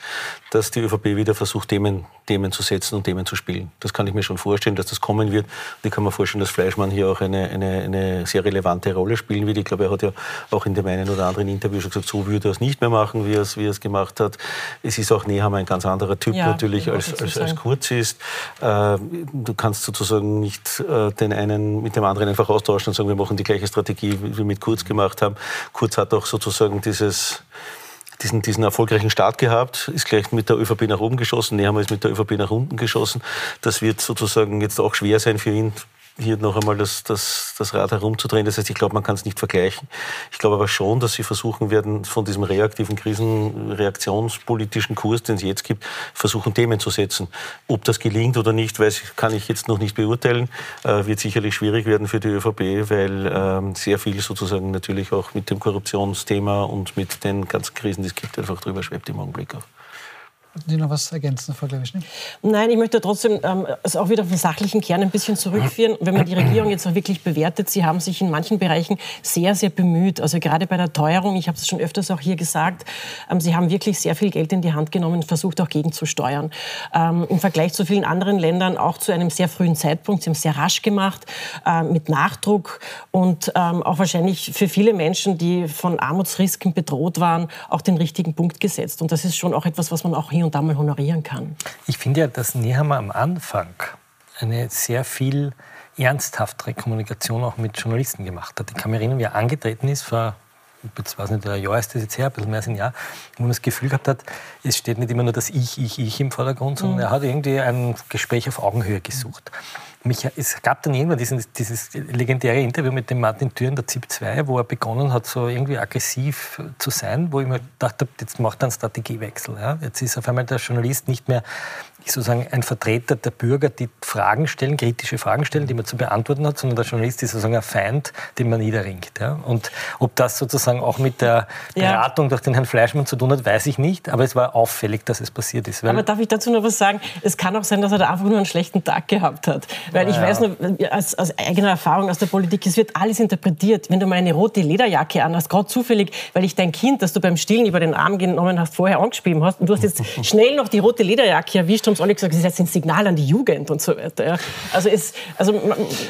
dass die ÖVP wieder versucht, Themen, Themen zu setzen und Themen zu spielen. Das kann ich mir schon vorstellen, dass das kommen wird. Und ich kann mir vorstellen, dass Fleischmann hier auch eine, eine, eine sehr relevante Rolle spielen wird. Ich glaube, er hat ja auch in dem einen oder anderen Interview schon gesagt, so würde er es nicht mehr machen, wie er es, wie er es gemacht hat. Es ist auch Nehammer ein ganz anderer Typ ja, natürlich, als, als, als Kurz ist. Äh, du kannst sozusagen nicht äh, den einen mit dem anderen einfach austauschen und sagen, wir machen die gleiche Strategie, wie wir mit Kurz gemacht haben. Kurz hat auch sozusagen dieses diesen, diesen erfolgreichen Start gehabt, ist gleich mit der ÖVP nach oben geschossen, Nehammer ist mit der ÖVP nach unten geschossen. Das wird sozusagen jetzt auch schwer sein für ihn, hier noch einmal das, das, das Rad herumzudrehen. Das heißt, ich glaube, man kann es nicht vergleichen. Ich glaube aber schon, dass sie versuchen werden, von diesem reaktiven Krisenreaktionspolitischen Kurs, den es jetzt gibt, versuchen, Themen zu setzen. Ob das gelingt oder nicht, weiß, kann ich jetzt noch nicht beurteilen. Äh, wird sicherlich schwierig werden für die ÖVP, weil äh, sehr viel sozusagen natürlich auch mit dem Korruptionsthema und mit den ganzen Krisen, die es gibt, einfach drüber schwebt im Augenblick auch. Sie noch was ergänzen, Frau Glawischny? Nein, ich möchte trotzdem ähm, also auch wieder auf den sachlichen Kern ein bisschen zurückführen. Wenn man die Regierung jetzt auch wirklich bewertet, sie haben sich in manchen Bereichen sehr, sehr bemüht. Also gerade bei der Teuerung, ich habe es schon öfters auch hier gesagt, ähm, sie haben wirklich sehr viel Geld in die Hand genommen und versucht auch gegenzusteuern. Ähm, Im Vergleich zu vielen anderen Ländern auch zu einem sehr frühen Zeitpunkt. Sie haben es sehr rasch gemacht, äh, mit Nachdruck und ähm, auch wahrscheinlich für viele Menschen, die von Armutsrisken bedroht waren, auch den richtigen Punkt gesetzt. Und das ist schon auch etwas, was man auch hier hier und da mal honorieren kann. Ich finde ja, dass Nehammer am Anfang eine sehr viel ernsthaftere Kommunikation auch mit Journalisten gemacht hat. Ich kann mich erinnern, wie er angetreten ist vor jetzt weiß nicht, ein Jahr ist das jetzt her, ein bisschen mehr als ein Jahr, wo man das Gefühl gehabt hat, es steht nicht immer nur das Ich, Ich, Ich im Vordergrund, sondern mhm. er hat irgendwie ein Gespräch auf Augenhöhe gesucht. Mich, es gab dann irgendwann diesen, dieses legendäre Interview mit dem Martin Thür in der ZIP 2, wo er begonnen hat, so irgendwie aggressiv zu sein, wo ich mir gedacht habe, jetzt macht er einen Strategiewechsel. Ja? Jetzt ist auf einmal der Journalist nicht mehr sozusagen ein Vertreter der Bürger, die Fragen stellen, kritische Fragen stellen, die man zu beantworten hat, sondern der Journalist ist sozusagen ein Feind, den man niederringt. Ja? Und ob das sozusagen auch mit der Beratung ja. durch den Herrn Fleischmann zu tun hat, weiß ich nicht, aber es war auffällig, dass es passiert ist. aber darf ich dazu noch was sagen? Es kann auch sein, dass er da einfach nur einen schlechten Tag gehabt hat. Weil ja, ich weiß nur, aus, aus, eigener Erfahrung aus der Politik, es wird alles interpretiert. Wenn du mal eine rote Lederjacke an hast, gerade zufällig, weil ich dein Kind, das du beim Stillen über den Arm genommen hast, vorher angeschrieben hast, und du hast jetzt schnell noch die rote Lederjacke erwischt haben alle gesagt, das ist jetzt ein Signal an die Jugend und so weiter. Ja. Also es, also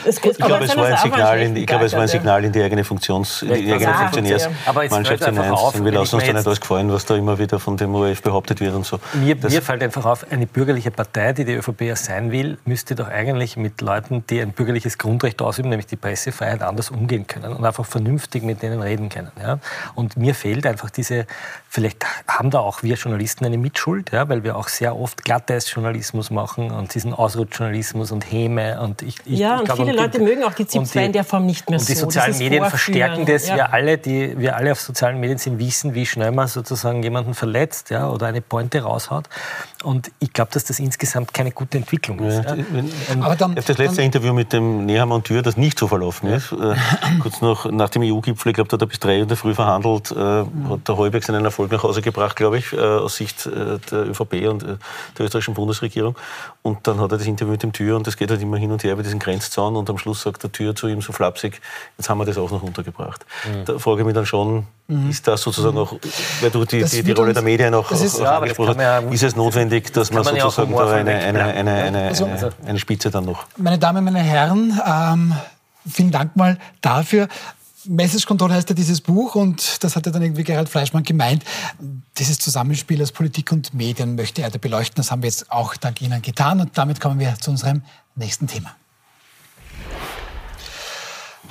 es, ich glaube, es war ein Signal in, ich glaube, es war ein Signal in die eigene Funktions, in die eigene Funktionärsmannschaft hinein. Wir lassen uns da nicht alles gefallen, was da immer wieder von dem ORF behauptet wird und so. Mir, mir fällt einfach auf, eine bürgerliche Partei, die die ÖVP ja sein will, müsste doch eigentlich mit Leuten, die ein bürgerliches Grundrecht ausüben, nämlich die Pressefreiheit, anders umgehen können und einfach vernünftig mit denen reden können. Ja. Und mir fehlt einfach diese, vielleicht haben da auch wir Journalisten eine Mitschuld, ja, weil wir auch sehr oft Glatteis-Journalismus Journalismus machen und diesen Ausrutschjournalismus und Häme. Und ich, ich, ja, und glaub, viele und, Leute mögen auch die ZIP 2 in der Form nicht mehr und so. Und die sozialen Medien verstärken das. Ja. Wir, alle, die, wir alle auf sozialen Medien sind, wissen, wie schnell man sozusagen jemanden verletzt ja, oder eine Pointe raushaut. Und ich glaube, dass das insgesamt keine gute Entwicklung ist. Ja. Ja. Aber dann, habe das letzte Interview mit dem Nehammer und Tür, das nicht so verlaufen ist. Äh, kurz noch nach dem EU-Gipfel, ich glaube, da hat er bis drei Uhr in der Früh verhandelt, äh, hat der Heuberg seinen Erfolg nach Hause gebracht, glaube ich, äh, aus Sicht der ÖVP und der österreichischen Bundesregierung. Und dann hat er das Interview mit dem Tür und das geht halt immer hin und her über diesen Grenzzaun und am Schluss sagt der Tür zu ihm so flapsig, jetzt haben wir das auch noch untergebracht. Mhm. Da frage ich mich dann schon, mhm. ist das sozusagen auch, weil du die, die, die Rolle der Medien auch, ist, auch ja, angesprochen hast, ja, ist es notwendig, dass man sozusagen da eine, eine, eine, eine, also, eine, Spitze dann noch... Meine Damen, meine Herren, ähm, vielen Dank mal dafür. Message Control heißt ja dieses Buch und das hat ja dann irgendwie Gerhard Fleischmann gemeint. Dieses Zusammenspiel aus Politik und Medien möchte er da beleuchten. Das haben wir jetzt auch dank Ihnen getan und damit kommen wir zu unserem nächsten Thema.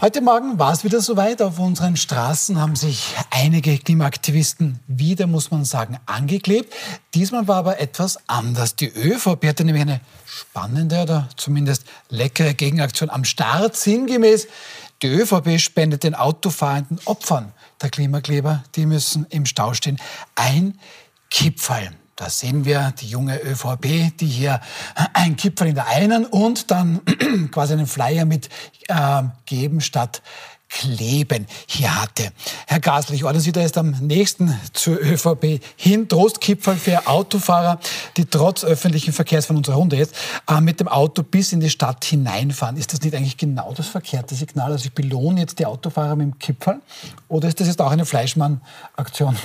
Heute Morgen war es wieder soweit. Auf unseren Straßen haben sich einige Klimaaktivisten wieder, muss man sagen, angeklebt. Diesmal war aber etwas anders. Die ÖVP hatte nämlich eine spannende oder zumindest leckere Gegenaktion am Start. Sinngemäß die ÖVP spendet den autofahrenden Opfern der Klimakleber, die müssen im Stau stehen, ein Kipferl. Da sehen wir die junge ÖVP, die hier ein Kipferl in der einen und dann quasi einen Flyer mit äh, Geben statt Kleben hier hatte. Herr Gaslich, ordnen Sie da jetzt am nächsten zur ÖVP hin. Trostkipferl für Autofahrer, die trotz öffentlichen Verkehrs von unserer Runde jetzt äh, mit dem Auto bis in die Stadt hineinfahren. Ist das nicht eigentlich genau das verkehrte Signal? Also ich belohne jetzt die Autofahrer mit dem Kipferl oder ist das jetzt auch eine Fleischmann-Aktion?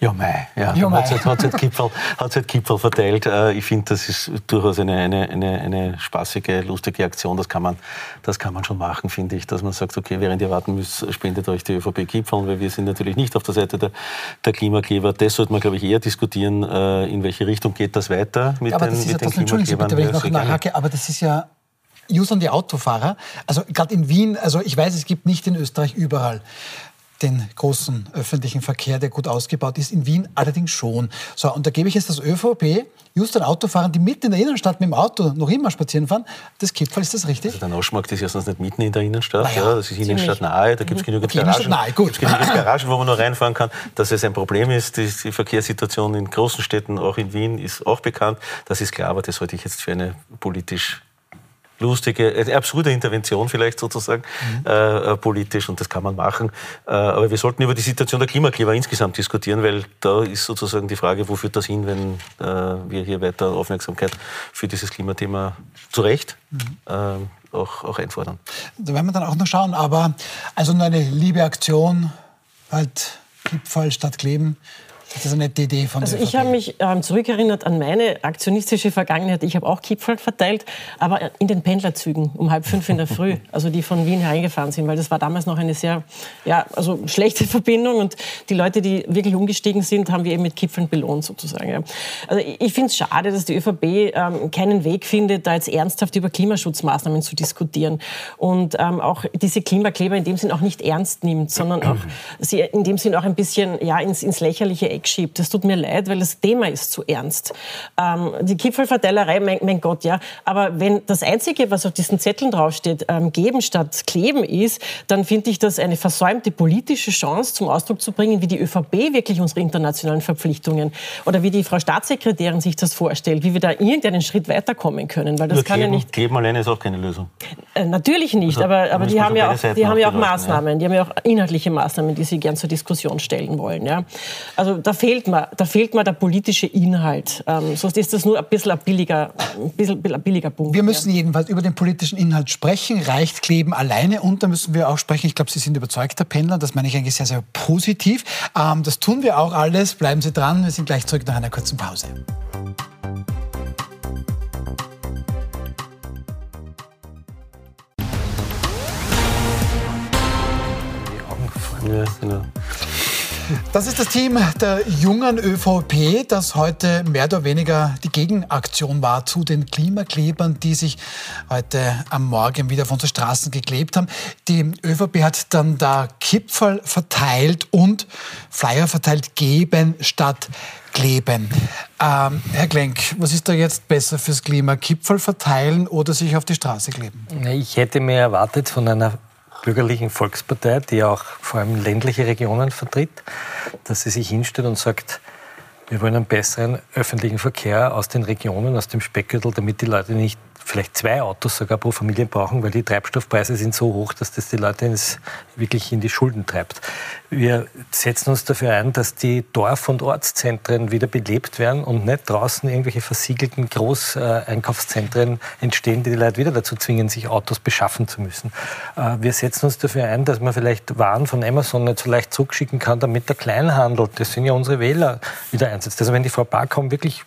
Ja, mei. Ja. ja mei. Hat es halt, Kipferl, halt Kipferl verteilt. Äh, ich finde, das ist durchaus eine, eine, eine, eine spaßige, lustige Aktion. Das kann man, das kann man schon machen, finde ich. Dass man sagt, okay, während ihr warten müsst, spendet euch die ÖVP Kipferl, weil wir sind natürlich nicht auf der Seite der, der Klimakleber. Das sollte man, glaube ich, eher diskutieren, äh, in welche Richtung geht das weiter mit aber den, das ist mit ja, den Entschuldigen Sie bitte, wenn ich noch nachhake, aber das ist ja Just an die Autofahrer. Also gerade in Wien, also ich weiß, es gibt nicht in Österreich überall den großen öffentlichen Verkehr, der gut ausgebaut ist. In Wien allerdings schon. So, und da gebe ich jetzt das ÖVP just an Autofahrern, die mitten in der Innenstadt mit dem Auto noch immer spazieren fahren. Das Kipferl, ist das richtig? Also der Naschmarkt ist ja sonst nicht mitten in der Innenstadt. Ja, ja, das ist Innenstadt nahe, da gibt es genügend, okay, Garagen, nahe, gut. genügend Garagen, wo man noch reinfahren kann. Dass es ein Problem ist, die, die Verkehrssituation in großen Städten, auch in Wien, ist auch bekannt. Das ist klar, aber das halte ich jetzt für eine politisch lustige, eine absurde Intervention vielleicht sozusagen mhm. äh, politisch und das kann man machen. Äh, aber wir sollten über die Situation der Klimakleber insgesamt diskutieren, weil da ist sozusagen die Frage, wo führt das hin, wenn äh, wir hier weiter Aufmerksamkeit für dieses Klimathema zu Recht mhm. Äh, auch, auch einfordern. Da werden wir dann auch noch schauen, aber also nur eine liebe Aktion, halt Gipfel statt Kleben. Das ist eine nette Idee von Also ich habe mich ähm, zurückerinnert an meine aktionistische Vergangenheit. Ich habe auch Kipferl verteilt, aber in den Pendlerzügen um halb fünf in der Früh, also die von Wien hereingefahren sind, weil das war damals noch eine sehr ja, also schlechte Verbindung und die Leute, die wirklich umgestiegen sind, haben wir eben mit Kipfeln belohnt sozusagen. Ja. Also ich finde es schade, dass die ÖVP ähm, keinen Weg findet, da jetzt ernsthaft über Klimaschutzmaßnahmen zu diskutieren und ähm, auch diese Klimakleber in dem Sinn auch nicht ernst nimmt, sondern auch sie in dem Sinn auch ein bisschen ja, ins, ins lächerliche wegschiebt. Das tut mir leid, weil das Thema ist zu ernst. Ähm, die Kipfelverteilerei, mein, mein, Gott, ja. Aber wenn das Einzige, was auf diesen Zetteln draufsteht, ähm, geben statt kleben ist, dann finde ich das eine versäumte politische Chance zum Ausdruck zu bringen, wie die ÖVP wirklich unsere internationalen Verpflichtungen oder wie die Frau Staatssekretärin sich das vorstellt, wie wir da irgendeinen Schritt weiterkommen können. Weil das Nur kann kleben, ja nicht. Kleben alleine ist auch keine Lösung. Äh, natürlich nicht, also, aber, aber die haben ja auch, die haben ja auch Maßnahmen, ja. die haben ja auch inhaltliche Maßnahmen, die sie gern zur Diskussion stellen wollen. Ja. Also da fehlt mir, da fehlt mir der politische Inhalt. Ähm, sonst ist das nur ein bisschen ein billiger, ein bisschen ein billiger Punkt. Wir müssen ja. jedenfalls über den politischen Inhalt sprechen. Reicht Kleben alleine? Und da müssen wir auch sprechen. Ich glaube, Sie sind überzeugter Pendler. Das meine ich eigentlich sehr, sehr positiv. Ähm, das tun wir auch alles. Bleiben Sie dran. Wir sind gleich zurück nach einer kurzen Pause. Ja, genau. Das ist das Team der jungen ÖVP, das heute mehr oder weniger die Gegenaktion war zu den Klimaklebern, die sich heute am Morgen wieder auf unsere Straßen geklebt haben. Die ÖVP hat dann da Kipferl verteilt und Flyer verteilt, geben statt kleben. Ähm, Herr Klenk, was ist da jetzt besser fürs Klima? Kipferl verteilen oder sich auf die Straße kleben? Ich hätte mir erwartet von einer bürgerlichen Volkspartei, die auch vor allem ländliche Regionen vertritt, dass sie sich hinstellt und sagt, wir wollen einen besseren öffentlichen Verkehr aus den Regionen, aus dem Speckgürtel, damit die Leute nicht vielleicht zwei Autos sogar pro Familie brauchen, weil die Treibstoffpreise sind so hoch, dass das die Leute ins, wirklich in die Schulden treibt. Wir setzen uns dafür ein, dass die Dorf- und Ortszentren wieder belebt werden und nicht draußen irgendwelche versiegelten Großeinkaufszentren entstehen, die die Leute wieder dazu zwingen, sich Autos beschaffen zu müssen. Äh, wir setzen uns dafür ein, dass man vielleicht Waren von Amazon nicht so leicht zurückschicken kann, damit der Kleinhandel, das sind ja unsere Wähler, wieder einsetzt. Also wenn die Frau Barkom wirklich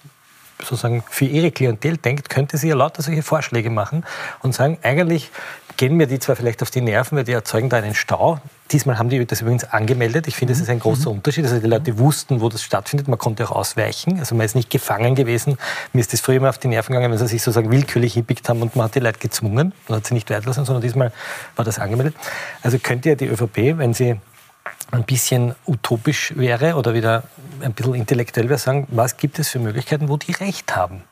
sozusagen für ihre Klientel denkt, könnte sie ja lauter solche Vorschläge machen und sagen, eigentlich gehen mir die zwar vielleicht auf die Nerven, weil die erzeugen da einen Stau. Diesmal haben die das übrigens angemeldet. Ich finde, das ist ein großer mhm. Unterschied. Also die Leute wussten, wo das stattfindet. Man konnte auch ausweichen. Also man ist nicht gefangen gewesen. Mir ist das früher immer auf die Nerven gegangen, wenn sie sich sozusagen willkürlich hippigt haben und man hat die Leute gezwungen. Man hat sie nicht weiterlassen, sondern diesmal war das angemeldet. Also könnte ja die ÖVP, wenn sie ein bisschen utopisch wäre oder wieder ein bisschen intellektuell wäre, sagen, was gibt es für Möglichkeiten, wo die Recht haben?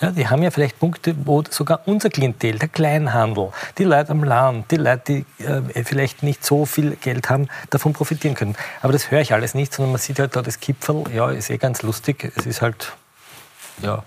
Ja, die haben ja vielleicht Punkte, wo sogar unser Klientel, der Kleinhandel, die Leute am Land, die Leute, die äh, vielleicht nicht so viel Geld haben, davon profitieren können. Aber das höre ich alles nicht, sondern man sieht halt da das Kipferl, ja, ist eh ganz lustig. Es ist halt, ja,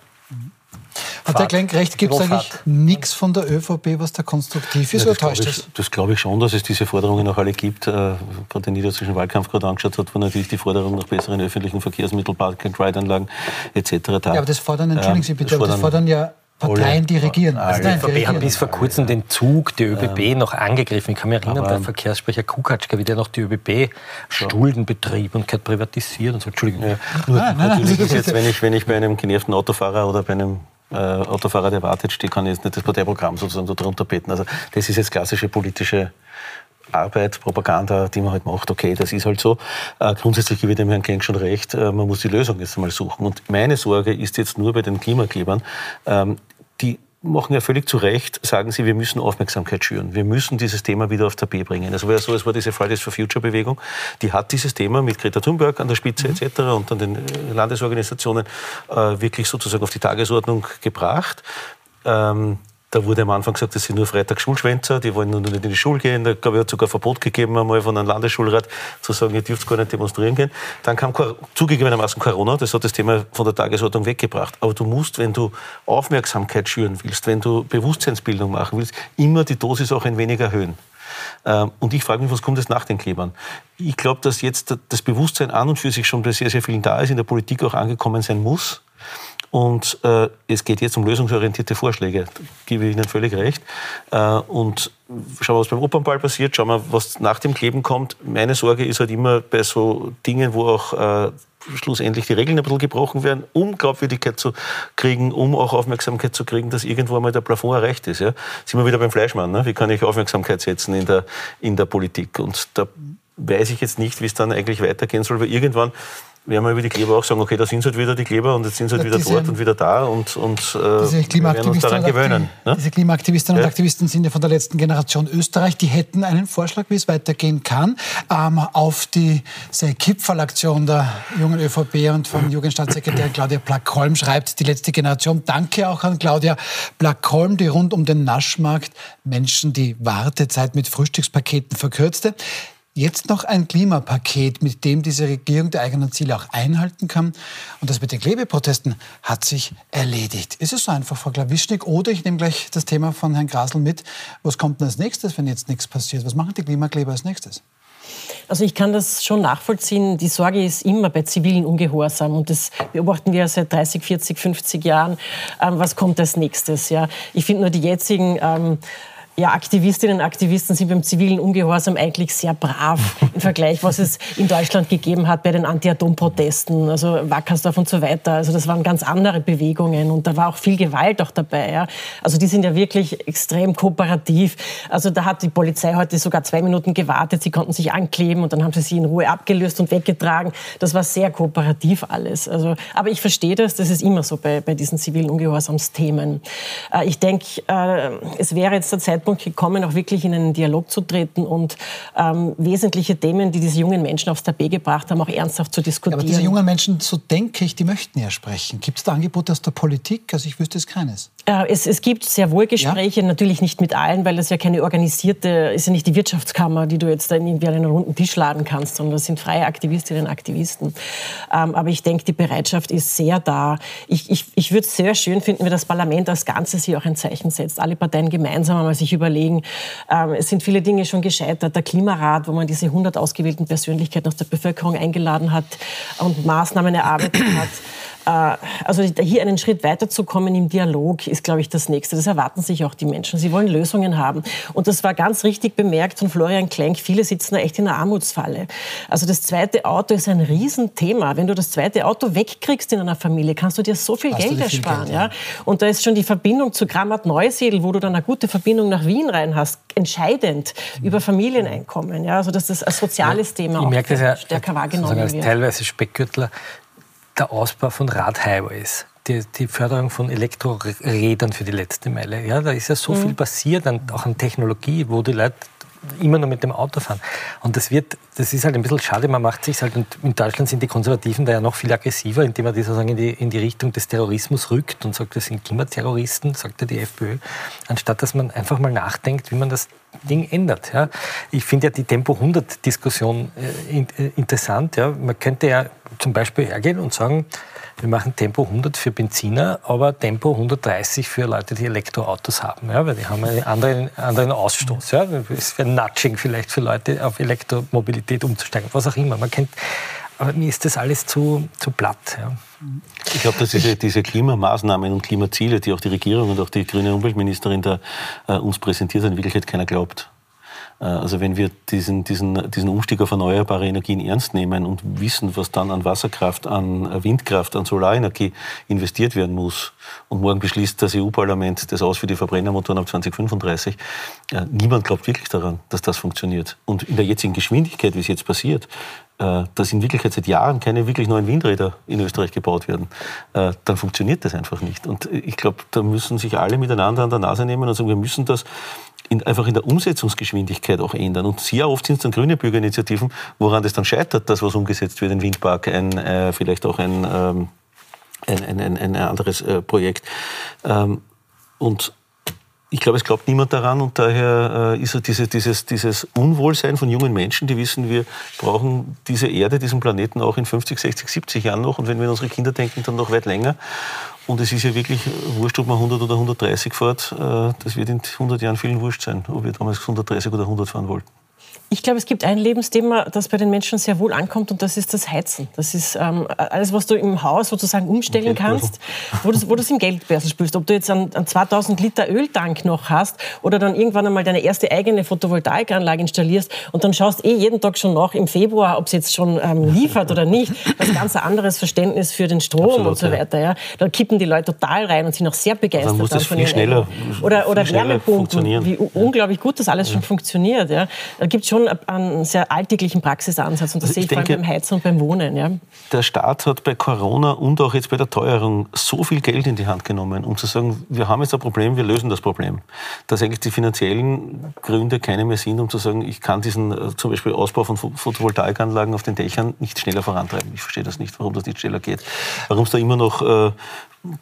hat der Klenk recht, gibt es eigentlich nichts von der ÖVP, was da konstruktiv ist, ja, oder täuscht das? Das glaube ich schon, dass es diese Forderungen auch alle gibt. Äh, gerade den niedersächsischen Wahlkampf gerade angeschaut hat, wo natürlich die Forderung nach besseren öffentlichen Verkehrsmitteln, Park-and-Ride-Anlagen etc. da. Ja, aber das fordern, entschuldigen Sie bitte, das fordern, das fordern ja Parteien, die regieren. Also die ÖVP hat bis vor kurzem den Zug der ÖBB ähm, noch angegriffen. Ich kann mich erinnern, der Verkehrssprecher Kukatschka, wie der noch die ÖBB Stulden betrieb und hat privatisiert und so. Entschuldigung. Ja. Nur, ah, nein, natürlich ist jetzt, wenn ich, wenn ich bei einem genervten Autofahrer oder bei einem äh, Autofahrer, der wartet, steht, kann jetzt nicht das Parteiprogramm sozusagen so drunter beten. Also das ist jetzt klassische politische Arbeit, Propaganda, die man halt macht, okay, das ist halt so. Äh, grundsätzlich gebe ich dem Herrn Klenk schon recht, äh, man muss die Lösung jetzt einmal suchen. Und meine Sorge ist jetzt nur bei den Klimaklebern, ähm, die machen ja völlig zu Recht, sagen Sie, wir müssen Aufmerksamkeit schüren. Wir müssen dieses Thema wieder auf Tapet bringen. Also war ja so, es war diese Fridays for Future Bewegung, die hat dieses Thema mit Greta Thunberg an der Spitze mhm. etc. und an den äh, Landesorganisationen äh, wirklich sozusagen auf die Tagesordnung gebracht. Ähm, da wurde am Anfang gesagt, das sind nur Freitagsschulschwänzer, die wollen nur nicht in die Schule gehen. Da gab es sogar Verbot gegeben, einmal von einem Landesschulrat zu sagen, ihr dürft gar nicht demonstrieren gehen. Dann kam zugegebenermaßen Corona, das hat das Thema von der Tagesordnung weggebracht. Aber du musst, wenn du Aufmerksamkeit schüren willst, wenn du Bewusstseinsbildung machen willst, immer die Dosis auch ein wenig erhöhen. Ähm, und ich frage mich, was kommt jetzt nach den Klebern? Ich glaube, dass jetzt das Bewusstsein an und für sich schon bei sehr, sehr vielen da ist, in der Politik auch angekommen sein muss. Und äh, es geht jetzt um lösungsorientierte Vorschläge. Da gebe ich Ihnen völlig recht. Äh, und schauen wir, was beim Opernball passiert, schauen wir, was nach dem Kleben kommt. Meine Sorge ist halt immer bei so Dingen, wo auch äh, schlussendlich die Regeln ein bisschen gebrochen werden, um Glaubwürdigkeit zu kriegen, um auch Aufmerksamkeit zu kriegen, dass irgendwo einmal der Plafond erreicht ist. Ja? Sind wir wieder beim Fleischmann. Ne? Wie kann ich Aufmerksamkeit setzen in der, in der Politik? Und da weiß ich jetzt nicht, wie es dann eigentlich weitergehen soll, weil irgendwann werden wir über die Kleber auch sagen, okay, da sind sie halt wieder die Kleber und jetzt sind sie halt wieder diese, dort und wieder da und, und äh, wir werden uns daran gewöhnen. Ne? Diese Klimaaktivistinnen ja? und Aktivisten sind ja von der letzten Generation Österreich. Die hätten einen Vorschlag, wie es weitergehen kann, ähm, auf die Kipfelaktion der jungen ÖVP und von Jugendstaatssekretärin Claudia Plackholm schreibt die letzte Generation. Danke auch an Claudia Plackholm, die rund um den Naschmarkt Menschen die Wartezeit mit Frühstückspaketen verkürzte. Jetzt noch ein Klimapaket, mit dem diese Regierung die eigenen Ziele auch einhalten kann. Und das mit den Klebeprotesten hat sich erledigt. Ist es so einfach, Frau Klawischnik? Oder ich nehme gleich das Thema von Herrn Grasel mit. Was kommt denn als nächstes, wenn jetzt nichts passiert? Was machen die Klimakleber als nächstes? Also ich kann das schon nachvollziehen. Die Sorge ist immer bei zivilen Ungehorsam und das beobachten wir seit 30, 40, 50 Jahren. Ähm, was kommt als nächstes? Ja, ich finde nur die jetzigen ähm, ja, Aktivistinnen und Aktivisten sind beim zivilen Ungehorsam eigentlich sehr brav im Vergleich, was es in Deutschland gegeben hat bei den Anti-Atom-Protesten, also Wackersdorf und so weiter. Also das waren ganz andere Bewegungen und da war auch viel Gewalt auch dabei. Ja. Also die sind ja wirklich extrem kooperativ. Also da hat die Polizei heute sogar zwei Minuten gewartet, sie konnten sich ankleben und dann haben sie sie in Ruhe abgelöst und weggetragen. Das war sehr kooperativ alles. Also, aber ich verstehe das, das ist immer so bei, bei diesen zivilen Ungehorsamsthemen. Äh, ich denke, äh, es wäre jetzt der Zeitpunkt, Zeitpunkt gekommen, auch wirklich in einen Dialog zu treten und ähm, wesentliche Themen, die diese jungen Menschen aufs Tapet gebracht haben, auch ernsthaft zu diskutieren. Ja, aber diese jungen Menschen, so denke ich, die möchten ja sprechen. Gibt es da Angebote aus der Politik? Also ich wüsste es keines. Äh, es, es, gibt sehr wohl Gespräche, ja? natürlich nicht mit allen, weil das ja keine organisierte, ist ja nicht die Wirtschaftskammer, die du jetzt dann irgendwie an einen runden Tisch laden kannst, sondern das sind freie Aktivistinnen und Aktivisten. Ähm, aber ich denke, die Bereitschaft ist sehr da. Ich, ich, ich würde es sehr schön finden, wenn das Parlament als Ganzes hier auch ein Zeichen setzt. Alle Parteien gemeinsam einmal sich überlegen. Ähm, es sind viele Dinge schon gescheitert. Der Klimarat, wo man diese 100 ausgewählten Persönlichkeiten aus der Bevölkerung eingeladen hat und Maßnahmen erarbeitet hat. Äh, also hier einen Schritt weiterzukommen im Dialog ist, glaube ich, das Nächste. Das erwarten sich auch die Menschen. Sie wollen Lösungen haben. Und das war ganz richtig bemerkt von Florian Klenk. Viele sitzen da echt in einer Armutsfalle. Also das zweite Auto ist ein Riesenthema. Wenn du das zweite Auto wegkriegst in einer Familie, kannst du dir so viel Hast Geld ersparen. Geld, ja? Und da ist schon die Verbindung zu Grammat Neusiedl, wo du dann eine gute Verbindung nach Wien rein hast, entscheidend mhm. über Familieneinkommen. Ja? Also dass das ein soziales ja, Thema ich merke das ja, stärker wahrgenommen wird. Teilweise Speckgürtler der Ausbau von Radhighways. Die, die, Förderung von Elektrorädern für die letzte Meile. Ja, da ist ja so mhm. viel passiert, auch an Technologie, wo die Leute immer nur mit dem Auto fahren. Und das wird, das ist halt ein bisschen schade, man macht sich halt, und in Deutschland sind die Konservativen da ja noch viel aggressiver, indem man die sozusagen in die, in die Richtung des Terrorismus rückt und sagt, das sind Klimaterroristen, sagt ja die FPÖ, anstatt dass man einfach mal nachdenkt, wie man das Ding ändert. Ja. Ich finde ja die Tempo 100 Diskussion äh, äh, interessant. Ja. Man könnte ja zum Beispiel hergehen und sagen, wir machen Tempo 100 für Benziner, aber Tempo 130 für Leute, die Elektroautos haben, ja, weil die haben einen anderen, anderen Ausstoß. Ja. Es wäre Nudging vielleicht für Leute, auf Elektromobilität umzusteigen, was auch immer. Man kennt, aber mir ist das alles zu, zu platt. Ja. Ich glaube, dass diese, diese, Klimamaßnahmen und Klimaziele, die auch die Regierung und auch die grüne Umweltministerin da äh, uns präsentiert in Wirklichkeit keiner glaubt. Äh, also wenn wir diesen, diesen, diesen Umstieg auf erneuerbare Energien ernst nehmen und wissen, was dann an Wasserkraft, an Windkraft, an Solarenergie investiert werden muss, und morgen beschließt das EU-Parlament das aus für die Verbrennermotoren ab 2035, äh, niemand glaubt wirklich daran, dass das funktioniert. Und in der jetzigen Geschwindigkeit, wie es jetzt passiert, äh, dass in Wirklichkeit seit Jahren keine wirklich neuen Windräder in Österreich gebaut werden, dann funktioniert das einfach nicht. Und ich glaube, da müssen sich alle miteinander an der Nase nehmen und sagen, wir müssen das in, einfach in der Umsetzungsgeschwindigkeit auch ändern. Und sehr oft sind es dann grüne Bürgerinitiativen, woran das dann scheitert, dass was umgesetzt wird, ein Windpark, ein, äh, vielleicht auch ein, ähm, ein, ein, ein, anderes äh, Projekt. Ähm, und ich glaube, es glaubt niemand daran und daher äh, ist diese, dieses, dieses Unwohlsein von jungen Menschen, die wissen, wir brauchen diese Erde, diesen Planeten auch in 50, 60, 70 Jahren noch und wenn wir an unsere Kinder denken, dann noch weit länger. Und es ist ja wirklich wurscht, ob man 100 oder 130 fährt. Äh, das wird in 100 Jahren vielen wurscht sein, ob wir damals 130 oder 100 fahren wollten. Ich glaube, es gibt ein Lebensthema, das bei den Menschen sehr wohl ankommt und das ist das Heizen. Das ist ähm, alles, was du im Haus sozusagen umstellen kannst, wo du, es im Geldbörsel spürst. Ob du jetzt einen, einen 2000 Liter Öltank noch hast oder dann irgendwann einmal deine erste eigene Photovoltaikanlage installierst und dann schaust eh jeden Tag schon nach im Februar, ob es jetzt schon ähm, liefert oder nicht. Das ist ein ganz anderes Verständnis für den Strom Absolut, und so weiter. Ja. Da kippen die Leute total rein und sind auch sehr begeistert. Dann muss das viel schneller, oder oder Wärmepumpen, wie unglaublich gut das alles ja. schon funktioniert. Ja. Da gibt schon schon einen sehr alltäglichen Praxisansatz und das also sehe ich, ich denke, vor allem beim Heizen und beim Wohnen. Ja. Der Staat hat bei Corona und auch jetzt bei der Teuerung so viel Geld in die Hand genommen, um zu sagen, wir haben jetzt ein Problem, wir lösen das Problem. Dass eigentlich die finanziellen Gründe keine mehr sind, um zu sagen, ich kann diesen äh, zum Beispiel Ausbau von Photovoltaikanlagen auf den Dächern nicht schneller vorantreiben. Ich verstehe das nicht, warum das nicht schneller geht. Warum es da immer noch äh,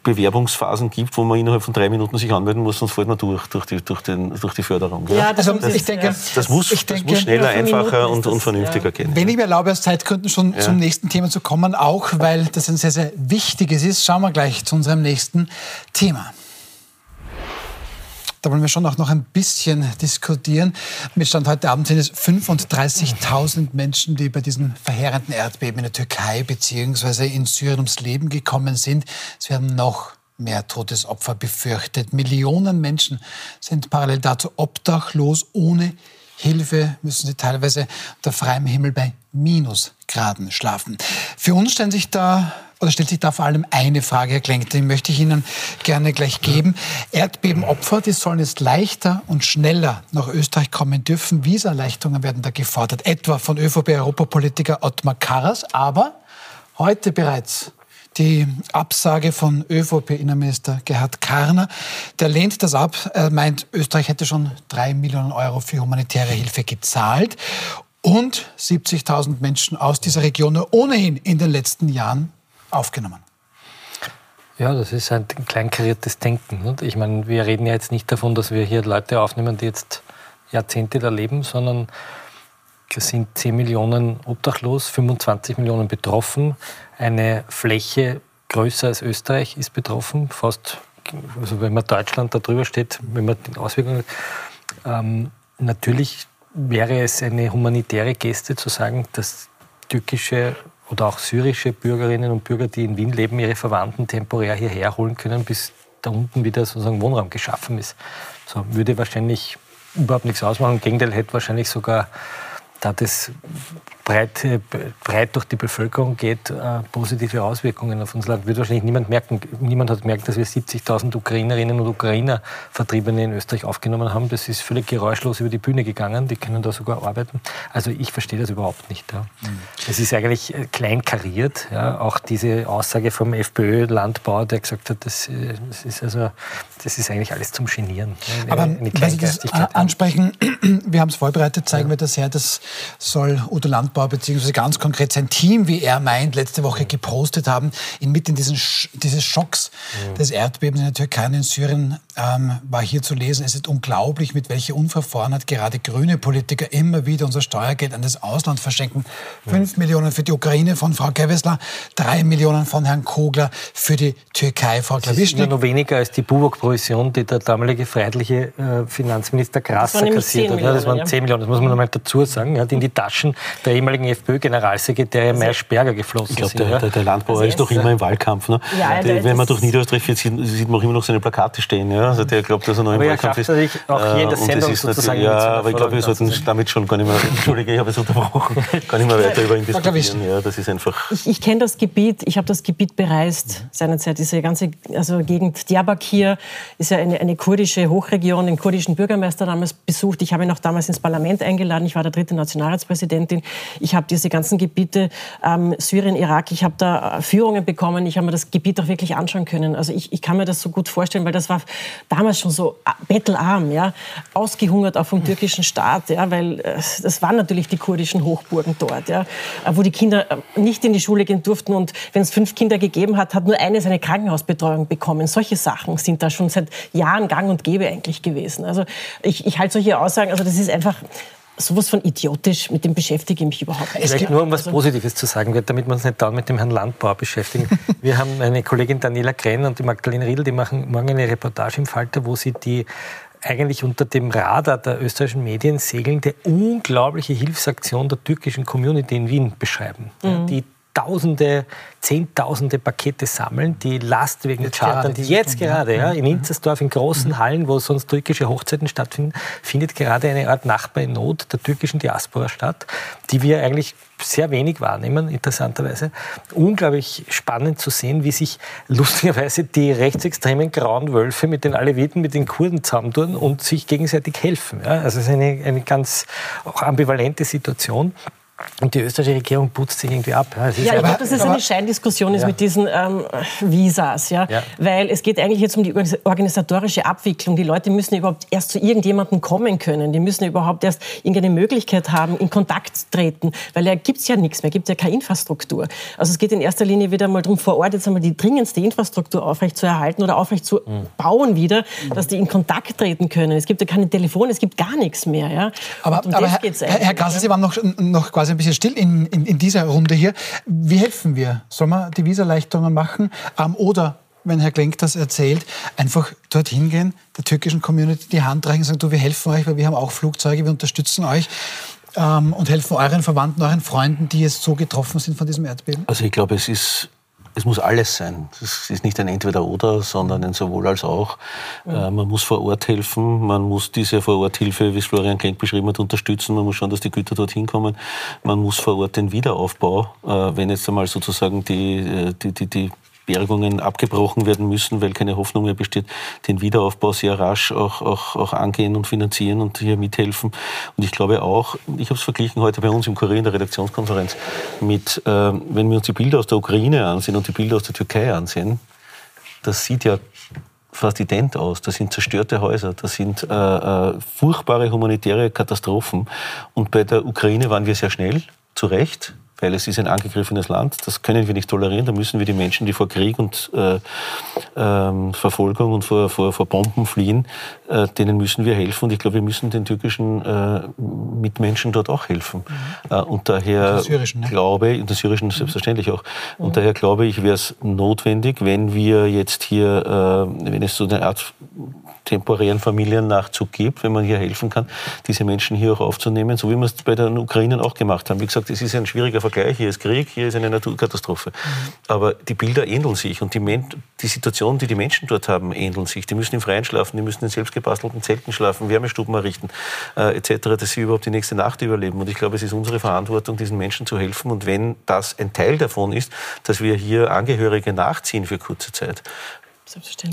Bewerbungsphasen gibt, wo man innerhalb von drei Minuten sich anmelden muss, sonst fällt man durch, durch die, durch den, durch die Förderung. Ja, das, also, ich denke, das, muss, ich denke, das muss schneller, einfacher und, und vernünftiger ja. gehen. Wenn ich mir erlaube, aus Zeitgründen schon ja. zum nächsten Thema zu kommen, auch weil das ein sehr, sehr wichtiges ist, schauen wir gleich zu unserem nächsten Thema. Da wollen wir schon auch noch ein bisschen diskutieren. Mit Stand heute Abend sind es 35.000 Menschen, die bei diesem verheerenden Erdbeben in der Türkei bzw. in Syrien ums Leben gekommen sind. Es werden noch mehr Todesopfer befürchtet. Millionen Menschen sind parallel dazu obdachlos, ohne Hilfe müssen sie teilweise unter freiem Himmel bei Minusgraden schlafen. Für uns stellen sich da oder stellt sich da vor allem eine Frage, Herr Klenk, die möchte ich Ihnen gerne gleich geben. Erdbebenopfer, die sollen jetzt leichter und schneller nach Österreich kommen dürfen. Visaerleichterungen werden da gefordert, etwa von ÖVP-Europapolitiker Ottmar Karas, aber heute bereits die Absage von ÖVP-Innenminister Gerhard Karner. Der lehnt das ab. Er meint, Österreich hätte schon drei Millionen Euro für humanitäre Hilfe gezahlt und 70.000 Menschen aus dieser Region ohnehin in den letzten Jahren aufgenommen. Ja, das ist ein kleinkariertes Denken. Ich meine, wir reden ja jetzt nicht davon, dass wir hier Leute aufnehmen, die jetzt Jahrzehnte da leben, sondern es sind 10 Millionen obdachlos, 25 Millionen betroffen. Eine Fläche größer als Österreich ist betroffen, fast, also wenn man Deutschland da drüber steht, wenn man die Auswirkungen. Ähm, natürlich wäre es eine humanitäre Geste zu sagen, dass türkische oder auch syrische Bürgerinnen und Bürger, die in Wien leben, ihre Verwandten temporär hierher holen können, bis da unten wieder sozusagen Wohnraum geschaffen ist. So würde wahrscheinlich überhaupt nichts ausmachen. Im Gegenteil, hätte wahrscheinlich sogar da das breit, breit durch die Bevölkerung geht, äh, positive Auswirkungen auf unser Land. Wird wahrscheinlich niemand merken. Niemand hat gemerkt, dass wir 70.000 Ukrainerinnen und Ukrainer Vertriebene in Österreich aufgenommen haben. Das ist völlig geräuschlos über die Bühne gegangen. Die können da sogar arbeiten. Also ich verstehe das überhaupt nicht. Ja. Mhm. Es ist eigentlich äh, klein kariert. Ja. Auch diese Aussage vom FPÖ-Landbauer, der gesagt hat, das, äh, das, ist also, das ist eigentlich alles zum Genieren. Eine, Aber eine wenn Sie das ansprechen, wir haben es vorbereitet, zeigen ja. wir das her, das soll Udo Landbauer Aufbau beziehungsweise ganz konkret sein Team, wie er meint, letzte Woche gepostet haben, inmitten dieses, dieses Schocks ja. des Erdbebens in der Türkei und in Syrien ähm, war hier zu lesen. Es ist unglaublich, mit welcher Unverfahrenheit gerade grüne Politiker immer wieder unser Steuergeld an das Ausland verschenken. Fünf ja. Millionen für die Ukraine von Frau Gewessler, drei Millionen von Herrn Kogler für die Türkei, Frau Klawischnik. Das ist nur weniger als die Buwok-Provision, die der damalige freiheitliche äh, Finanzminister Grasser kassiert hat. Das waren zehn Millionen, das muss man nochmal dazu sagen. Er hat in die Taschen der ehemaligen FPÖ-Generalsekretär also, Meier-Sperger geflossen ich glaub, Der, der, der Landbauer also ist noch immer im Wahlkampf. Ne? Ja, der, wenn man durch Niederösterreich fährt, sieht, sieht, man auch immer noch seine Plakate stehen. Ja? Also der glaubt, dass er noch im Wahlkampf ist. auch hier in der Sendung sozusagen Ja, aber ich glaube, wir sollten damit schon gar nicht mehr, Entschuldige, ich habe es unterbrochen, gar nicht mehr weiter über ihn diskutieren. Ja, das ist einfach... Ich, ich kenne das Gebiet, ich habe das Gebiet bereist seinerzeit. Diese ganze also Gegend Diyarbakir ist ja eine, eine kurdische Hochregion, den kurdischen Bürgermeister damals besucht. Ich habe ihn auch damals ins Parlament eingeladen. Ich war der dritte Nationalratspräsidentin. Ich habe diese ganzen Gebiete, ähm, Syrien, Irak, ich habe da äh, Führungen bekommen. Ich habe mir das Gebiet auch wirklich anschauen können. Also ich, ich kann mir das so gut vorstellen, weil das war damals schon so äh, bettelarm, ja, ausgehungert auch vom türkischen Staat, ja, weil äh, das waren natürlich die kurdischen Hochburgen dort, ja, wo die Kinder nicht in die Schule gehen durften und wenn es fünf Kinder gegeben hat, hat nur eine seine Krankenhausbetreuung bekommen. Solche Sachen sind da schon seit Jahren gang und gäbe eigentlich gewesen. Also ich, ich halte solche Aussagen, also das ist einfach sowas von idiotisch, mit dem beschäftige ich mich überhaupt nicht. Vielleicht nur, um was also Positives zu sagen, damit wir uns nicht dann mit dem Herrn Landbauer beschäftigen. wir haben eine Kollegin Daniela Krenn und die Magdalene Riedl, die machen morgen eine Reportage im Falter, wo sie die eigentlich unter dem Radar der österreichischen Medien segelnde unglaubliche Hilfsaktion der türkischen Community in Wien beschreiben. Mhm. Die Tausende, Zehntausende Pakete sammeln, die lastwegen chartern, die jetzt gerade ja, in Inzersdorf in großen mhm. Hallen, wo sonst türkische Hochzeiten stattfinden, findet gerade eine Art Nachbar in Not der türkischen Diaspora statt, die wir eigentlich sehr wenig wahrnehmen, interessanterweise. Unglaublich spannend zu sehen, wie sich lustigerweise die rechtsextremen grauen Wölfe mit den Aleviten, mit den Kurden zusammentun und sich gegenseitig helfen. Ja, also es ist eine, eine ganz auch ambivalente Situation. Und die österreichische Regierung putzt sich irgendwie ab. Ja, ja ich glaube, dass es eine Scheindiskussion ist ja. mit diesen ähm, Visas. Ja? ja? Weil es geht eigentlich jetzt um die organisatorische Abwicklung. Die Leute müssen überhaupt erst zu irgendjemandem kommen können. Die müssen überhaupt erst irgendeine Möglichkeit haben, in Kontakt treten. Weil da gibt es ja nichts mehr, gibt ja keine Infrastruktur. Also es geht in erster Linie wieder mal darum, vor Ort jetzt einmal die dringendste Infrastruktur aufrecht zu erhalten oder aufrecht zu mhm. bauen wieder, dass die in Kontakt treten können. Es gibt ja keine Telefone, es gibt gar nichts mehr. Ja? Aber, um aber Herr, Herr Grassel, Sie waren noch, noch quasi quasi ein bisschen still in, in, in dieser Runde hier. Wie helfen wir? Sollen wir die Visaleichtungen machen? Ähm, oder wenn Herr Klenk das erzählt, einfach dorthin gehen, der türkischen Community die Hand reichen und sagen, du, wir helfen euch, weil wir haben auch Flugzeuge, wir unterstützen euch ähm, und helfen euren Verwandten, euren Freunden, die jetzt so getroffen sind von diesem Erdbeben? Also ich glaube, es ist es muss alles sein. Es ist nicht ein Entweder-Oder, sondern ein sowohl als auch. Ja. Äh, man muss vor Ort helfen, man muss diese Vor-Ort-Hilfe, wie es Florian Klenk beschrieben hat, unterstützen. Man muss schauen, dass die Güter dorthin kommen. Man muss vor Ort den Wiederaufbau, äh, wenn jetzt einmal sozusagen die, äh, die, die, die Bergungen abgebrochen werden müssen, weil keine Hoffnung mehr besteht, den Wiederaufbau sehr rasch auch, auch, auch angehen und finanzieren und hier mithelfen. Und ich glaube auch, ich habe es verglichen heute bei uns im Kurier in der Redaktionskonferenz mit, äh, wenn wir uns die Bilder aus der Ukraine ansehen und die Bilder aus der Türkei ansehen, das sieht ja fast ident aus. Das sind zerstörte Häuser, das sind äh, äh, furchtbare humanitäre Katastrophen. Und bei der Ukraine waren wir sehr schnell, zu Recht weil es ist ein angegriffenes Land. Das können wir nicht tolerieren. Da müssen wir die Menschen, die vor Krieg und äh, ähm, Verfolgung und vor, vor, vor Bomben fliehen, äh, denen müssen wir helfen. Und ich glaube, wir müssen den türkischen äh, Mitmenschen dort auch helfen. Mhm. Äh, und daher und syrischen, ne? glaube ich, und der syrischen mhm. selbstverständlich auch. Und mhm. daher glaube ich, wäre es notwendig, wenn wir jetzt hier, äh, wenn es so eine Art temporären Familiennachzug gibt, wenn man hier helfen kann, diese Menschen hier auch aufzunehmen, so wie wir es bei den Ukrainern auch gemacht haben. Wie gesagt, es ist ein schwieriger Vergleich. Hier ist Krieg, hier ist eine Naturkatastrophe. Aber die Bilder ähneln sich und die, die Situation, die die Menschen dort haben, ähneln sich. Die müssen im Freien schlafen, die müssen in selbstgebastelten Zelten schlafen, Wärmestuben errichten, äh, etc., dass sie überhaupt die nächste Nacht überleben. Und ich glaube, es ist unsere Verantwortung, diesen Menschen zu helfen. Und wenn das ein Teil davon ist, dass wir hier Angehörige nachziehen für kurze Zeit,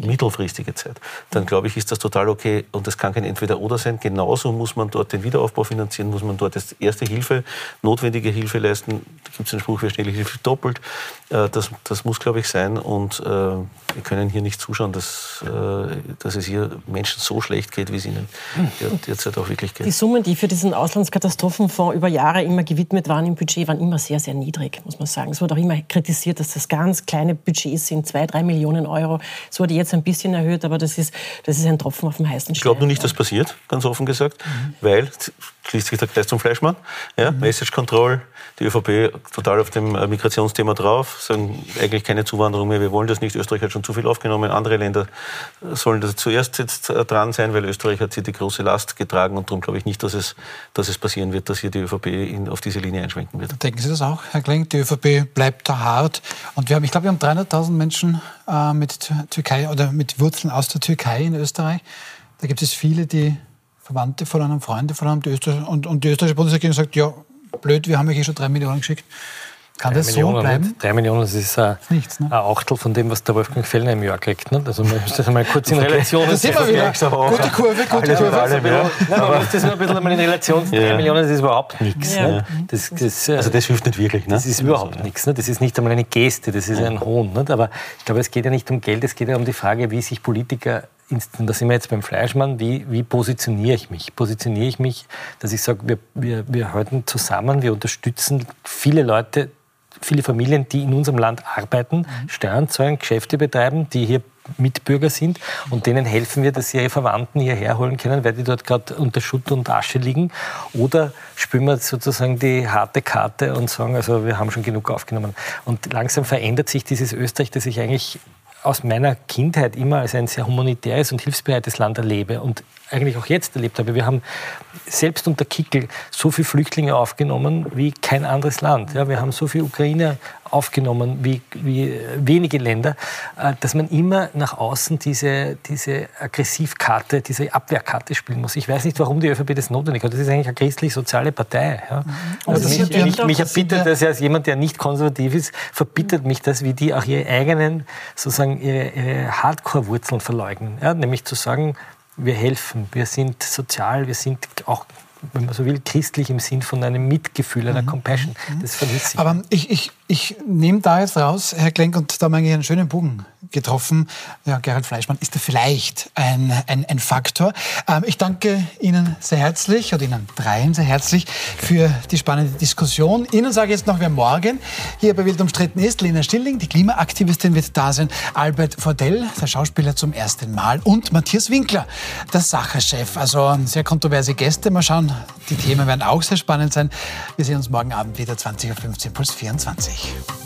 mittelfristige Zeit, dann glaube ich, ist das total okay. Und das kann kein Entweder-Oder sein. Genauso muss man dort den Wiederaufbau finanzieren, muss man dort erste Hilfe, notwendige Hilfe leisten. Da gibt es einen Spruch, wer schnell Hilfe doppelt. Äh, das, das muss, glaube ich, sein. Und äh, wir können hier nicht zuschauen, dass, äh, dass es hier Menschen so schlecht geht, wie es ihnen derzeit auch wirklich geht. Die Summen, die für diesen Auslandskatastrophenfonds über Jahre immer gewidmet waren im Budget, waren immer sehr, sehr niedrig, muss man sagen. Es wurde auch immer kritisiert, dass das ganz kleine Budgets sind, zwei, drei Millionen Euro Es wurde jetzt ein bisschen erhöht, aber das ist, das ist ein Tropfen auf dem heißen Stein. Ich glaube nur nicht, dass passiert, ganz offen gesagt, mhm. weil, schließt sich der Kreis zum Fleischmann, ja, mhm. Message Control, die ÖVP total auf dem äh, Migrationsthema drauf, sagen eigentlich keine Zuwanderung mehr, wir wollen das nicht, Österreich hat schon zu viel aufgenommen, andere Länder sollen das zuerst jetzt äh, dran sein, weil Österreich hat hier die große Last getragen und darum glaube ich nicht, dass es, dass es passieren wird, dass hier die ÖVP in, auf diese Linie einschwenken wird. Denken Sie das auch, Herr Kling? Die ÖVP bleibt da hart und wir haben, ich glaube, wir haben 300.000 Menschen äh, mit Türkei oder mit Wurzeln aus der Türkei in Österreich. Da gibt es viele, die Verwandte verloren haben, Freunde verloren haben. Die Öster und, und die österreichische Bundesregierung sagt, ja, blöd, wir haben euch eh schon drei Millionen geschickt. Kann das Millionen, so bleiben? Drei Millionen, das ist ein, Nichts, ne? ein Achtel von dem, was der Wolfgang Fellner im Jahr kriegt. Ne? Also man muss das mal kurz in Relation Das sehen wir wieder. Gute Kurve, gute Kurve. Alle, ja. Nein, man muss das mal ein bisschen in Relation. Ja. Drei Millionen, das ist überhaupt nichts. Ja. Ne? Das, das, also das hilft nicht wirklich. Ne? Das ist überhaupt nichts. Ne? Das ist nicht einmal eine Geste, das ist ein Hohn. Ne? Aber ich glaube, es geht ja nicht um Geld, es geht ja um die Frage, wie sich Politiker da sind wir jetzt beim Fleischmann, wie, wie positioniere ich mich? Positioniere ich mich, dass ich sage, wir, wir, wir halten zusammen, wir unterstützen viele Leute, viele Familien, die in unserem Land arbeiten, mhm. Steuern zahlen, Geschäfte betreiben, die hier Mitbürger sind und denen helfen wir, dass sie ihre Verwandten hierher holen können, weil die dort gerade unter Schutt und Asche liegen. Oder spüren wir sozusagen die harte Karte und sagen, also wir haben schon genug aufgenommen. Und langsam verändert sich dieses Österreich, das ich eigentlich aus meiner Kindheit immer als ein sehr humanitäres und hilfsbereites Land erlebe und eigentlich auch jetzt erlebt habe. Wir haben selbst unter Kickel so viele Flüchtlinge aufgenommen wie kein anderes Land. Ja, wir haben so viele Ukrainer aufgenommen wie, wie wenige Länder, äh, dass man immer nach außen diese, diese Aggressivkarte, diese Abwehrkarte spielen muss. Ich weiß nicht, warum die ÖVP das notwendig hat. Das ist eigentlich eine christlich-soziale Partei. Ja. Mhm. Also mich, mich, mich erbittet das ja als jemand, der nicht konservativ ist, verbittet mich das, wie die auch ihre eigenen, sozusagen ihre, ihre Hardcore-Wurzeln verleugnen. Ja, nämlich zu sagen, wir helfen, wir sind sozial, wir sind auch wenn man so will, christlich im Sinn von einem Mitgefühl, einer mhm. Compassion. Mhm. Das vermisse ich. Aber ich, ich, ich nehme da jetzt raus, Herr Klenk, und da haben wir einen schönen Bogen getroffen. Ja, Gerhard Fleischmann ist da vielleicht ein, ein, ein Faktor. Ähm, ich danke Ihnen sehr herzlich oder Ihnen dreien sehr herzlich für die spannende Diskussion. Ihnen sage ich jetzt noch, wer morgen hier bei Wild umstritten ist. Lena Stilling, die Klimaaktivistin, wird da sein. Albert Vordell, der Schauspieler zum ersten Mal. Und Matthias Winkler, der Sacherchef. Also sehr kontroverse Gäste. Mal schauen, die Themen werden auch sehr spannend sein. Wir sehen uns morgen Abend wieder 20.15 Uhr plus 24. euch.